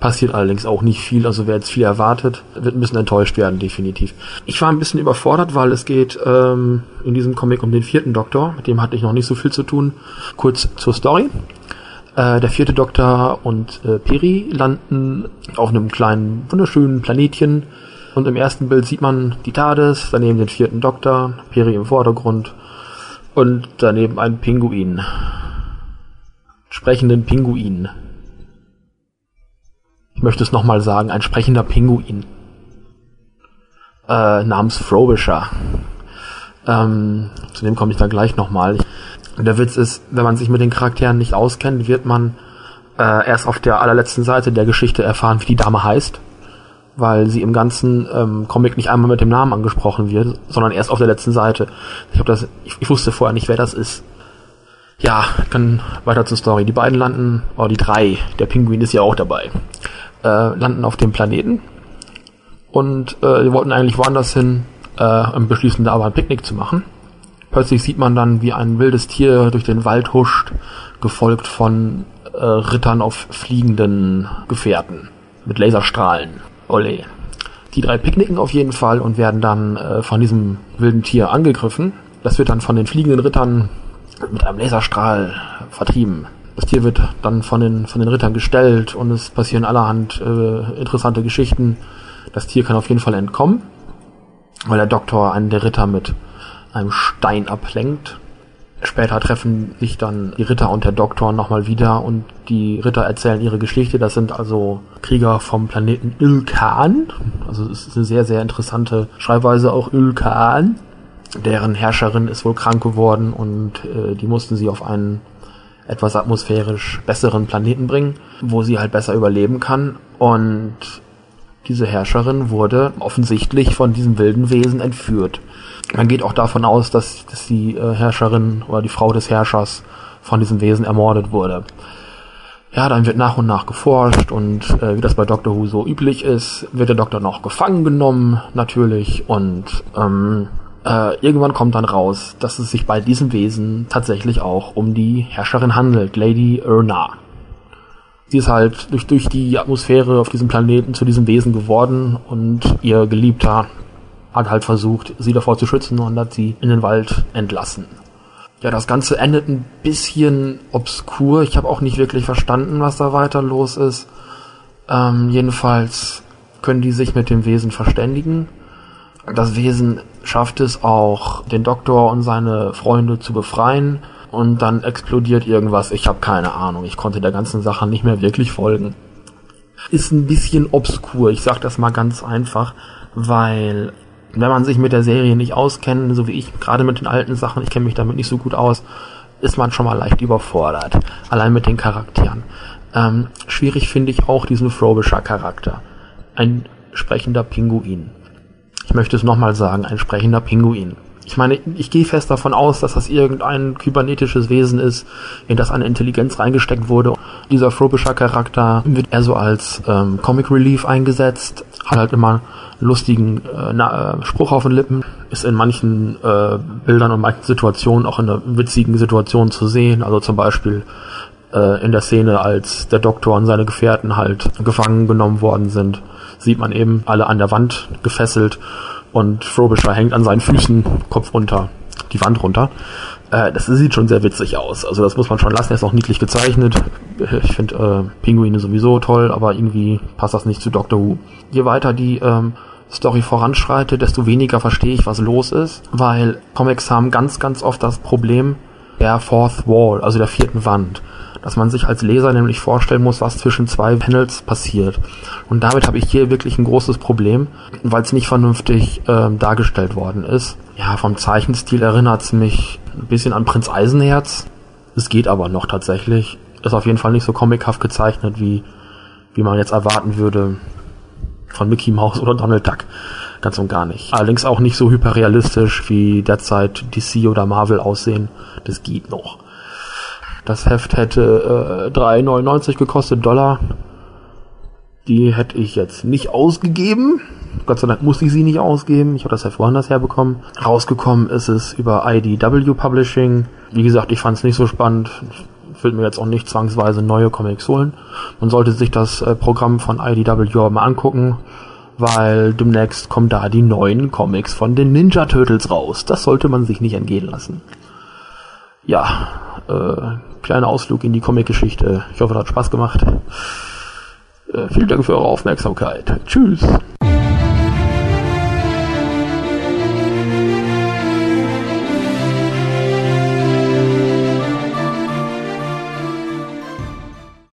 Passiert allerdings auch nicht viel, also wer jetzt viel erwartet, wird ein bisschen enttäuscht werden, definitiv. Ich war ein bisschen überfordert, weil es geht ähm, in diesem Comic um den vierten Doktor, mit dem hatte ich noch nicht so viel zu tun. Kurz zur Story. Äh, der vierte Doktor und äh, Peri landen auf einem kleinen, wunderschönen Planetchen. Und im ersten Bild sieht man die TARDIS, daneben den vierten Doktor, Peri im Vordergrund und daneben einen Pinguin. Sprechenden Pinguin. Ich möchte es nochmal sagen, ein sprechender Pinguin. Äh, namens Frobisher. Ähm, zu dem komme ich dann gleich nochmal. Der Witz ist, wenn man sich mit den Charakteren nicht auskennt, wird man äh, erst auf der allerletzten Seite der Geschichte erfahren, wie die Dame heißt. Weil sie im ganzen ähm, Comic nicht einmal mit dem Namen angesprochen wird, sondern erst auf der letzten Seite. Ich, hab das, ich, ich wusste vorher nicht, wer das ist. Ja, dann weiter zur Story. Die beiden landen, oh die drei, der Pinguin ist ja auch dabei, äh, landen auf dem Planeten und äh, die wollten eigentlich woanders hin äh, und beschließen da aber ein Picknick zu machen. Plötzlich sieht man dann, wie ein wildes Tier durch den Wald huscht, gefolgt von äh, Rittern auf fliegenden Gefährten mit Laserstrahlen. Ole. Die drei picknicken auf jeden Fall und werden dann äh, von diesem wilden Tier angegriffen. Das wird dann von den fliegenden Rittern mit einem Laserstrahl vertrieben. Das Tier wird dann von den, von den Rittern gestellt und es passieren allerhand äh, interessante Geschichten. Das Tier kann auf jeden Fall entkommen, weil der Doktor einen der Ritter mit einem Stein ablenkt. Später treffen sich dann die Ritter und der Doktor nochmal wieder und die Ritter erzählen ihre Geschichte. Das sind also Krieger vom Planeten Ilkan. Also es ist eine sehr, sehr interessante Schreibweise auch Ilkan. Deren Herrscherin ist wohl krank geworden und äh, die mussten sie auf einen etwas atmosphärisch besseren Planeten bringen, wo sie halt besser überleben kann. Und diese Herrscherin wurde offensichtlich von diesem wilden Wesen entführt. Man geht auch davon aus, dass, dass die äh, Herrscherin oder die Frau des Herrschers von diesem Wesen ermordet wurde. Ja, dann wird nach und nach geforscht und äh, wie das bei Doctor Who so üblich ist, wird der Doktor noch gefangen genommen, natürlich, und ähm, äh, irgendwann kommt dann raus, dass es sich bei diesem Wesen tatsächlich auch um die Herrscherin handelt, Lady Erna. Sie ist halt durch, durch die Atmosphäre auf diesem Planeten zu diesem Wesen geworden und ihr Geliebter hat halt versucht, sie davor zu schützen und hat sie in den Wald entlassen. Ja, das Ganze endet ein bisschen obskur. Ich habe auch nicht wirklich verstanden, was da weiter los ist. Ähm, jedenfalls können die sich mit dem Wesen verständigen. Das Wesen schafft es auch, den Doktor und seine Freunde zu befreien. Und dann explodiert irgendwas. Ich habe keine Ahnung. Ich konnte der ganzen Sache nicht mehr wirklich folgen. Ist ein bisschen obskur. Ich sag das mal ganz einfach, weil wenn man sich mit der Serie nicht auskennt, so wie ich, gerade mit den alten Sachen, ich kenne mich damit nicht so gut aus, ist man schon mal leicht überfordert. Allein mit den Charakteren. Ähm, schwierig finde ich auch diesen Frobisher Charakter. Ein sprechender Pinguin. Ich möchte es nochmal sagen, ein sprechender Pinguin. Ich meine, ich gehe fest davon aus, dass das irgendein kybernetisches Wesen ist, in das eine Intelligenz reingesteckt wurde. Dieser Frobisher Charakter wird eher so als ähm, Comic Relief eingesetzt, hat halt immer lustigen äh, na, äh, Spruch auf den Lippen, ist in manchen äh, Bildern und manchen Situationen auch in einer witzigen Situation zu sehen. Also zum Beispiel äh, in der Szene, als der Doktor und seine Gefährten halt gefangen genommen worden sind, sieht man eben alle an der Wand gefesselt und Frobisher hängt an seinen Füßen Kopf runter, die Wand runter. Äh, das sieht schon sehr witzig aus. Also das muss man schon lassen. Er ist auch niedlich gezeichnet. Ich finde äh, Pinguine sowieso toll, aber irgendwie passt das nicht zu Doctor Who. Je weiter die ähm, Story voranschreitet, desto weniger verstehe ich, was los ist, weil Comics haben ganz, ganz oft das Problem der Fourth Wall, also der vierten Wand dass man sich als Leser nämlich vorstellen muss, was zwischen zwei Panels passiert. Und damit habe ich hier wirklich ein großes Problem, weil es nicht vernünftig ähm, dargestellt worden ist. Ja, vom Zeichenstil erinnert es mich ein bisschen an Prinz Eisenherz. Es geht aber noch tatsächlich. Ist auf jeden Fall nicht so comichaft gezeichnet, wie, wie man jetzt erwarten würde von Mickey Mouse oder Donald Duck. Ganz und gar nicht. Allerdings auch nicht so hyperrealistisch wie derzeit DC oder Marvel aussehen. Das geht noch. Das Heft hätte äh, 3,99 gekostet, Dollar. Die hätte ich jetzt nicht ausgegeben. Gott sei Dank musste ich sie nicht ausgeben. Ich habe das Heft woanders herbekommen. Rausgekommen ist es über IDW Publishing. Wie gesagt, ich fand es nicht so spannend. Ich will mir jetzt auch nicht zwangsweise neue Comics holen. Man sollte sich das äh, Programm von IDW mal angucken, weil demnächst kommen da die neuen Comics von den Ninja Turtles raus. Das sollte man sich nicht entgehen lassen. Ja, äh, kleiner Ausflug in die Comic-Geschichte. Ich hoffe, es hat Spaß gemacht. Äh, vielen Dank für eure Aufmerksamkeit. Tschüss.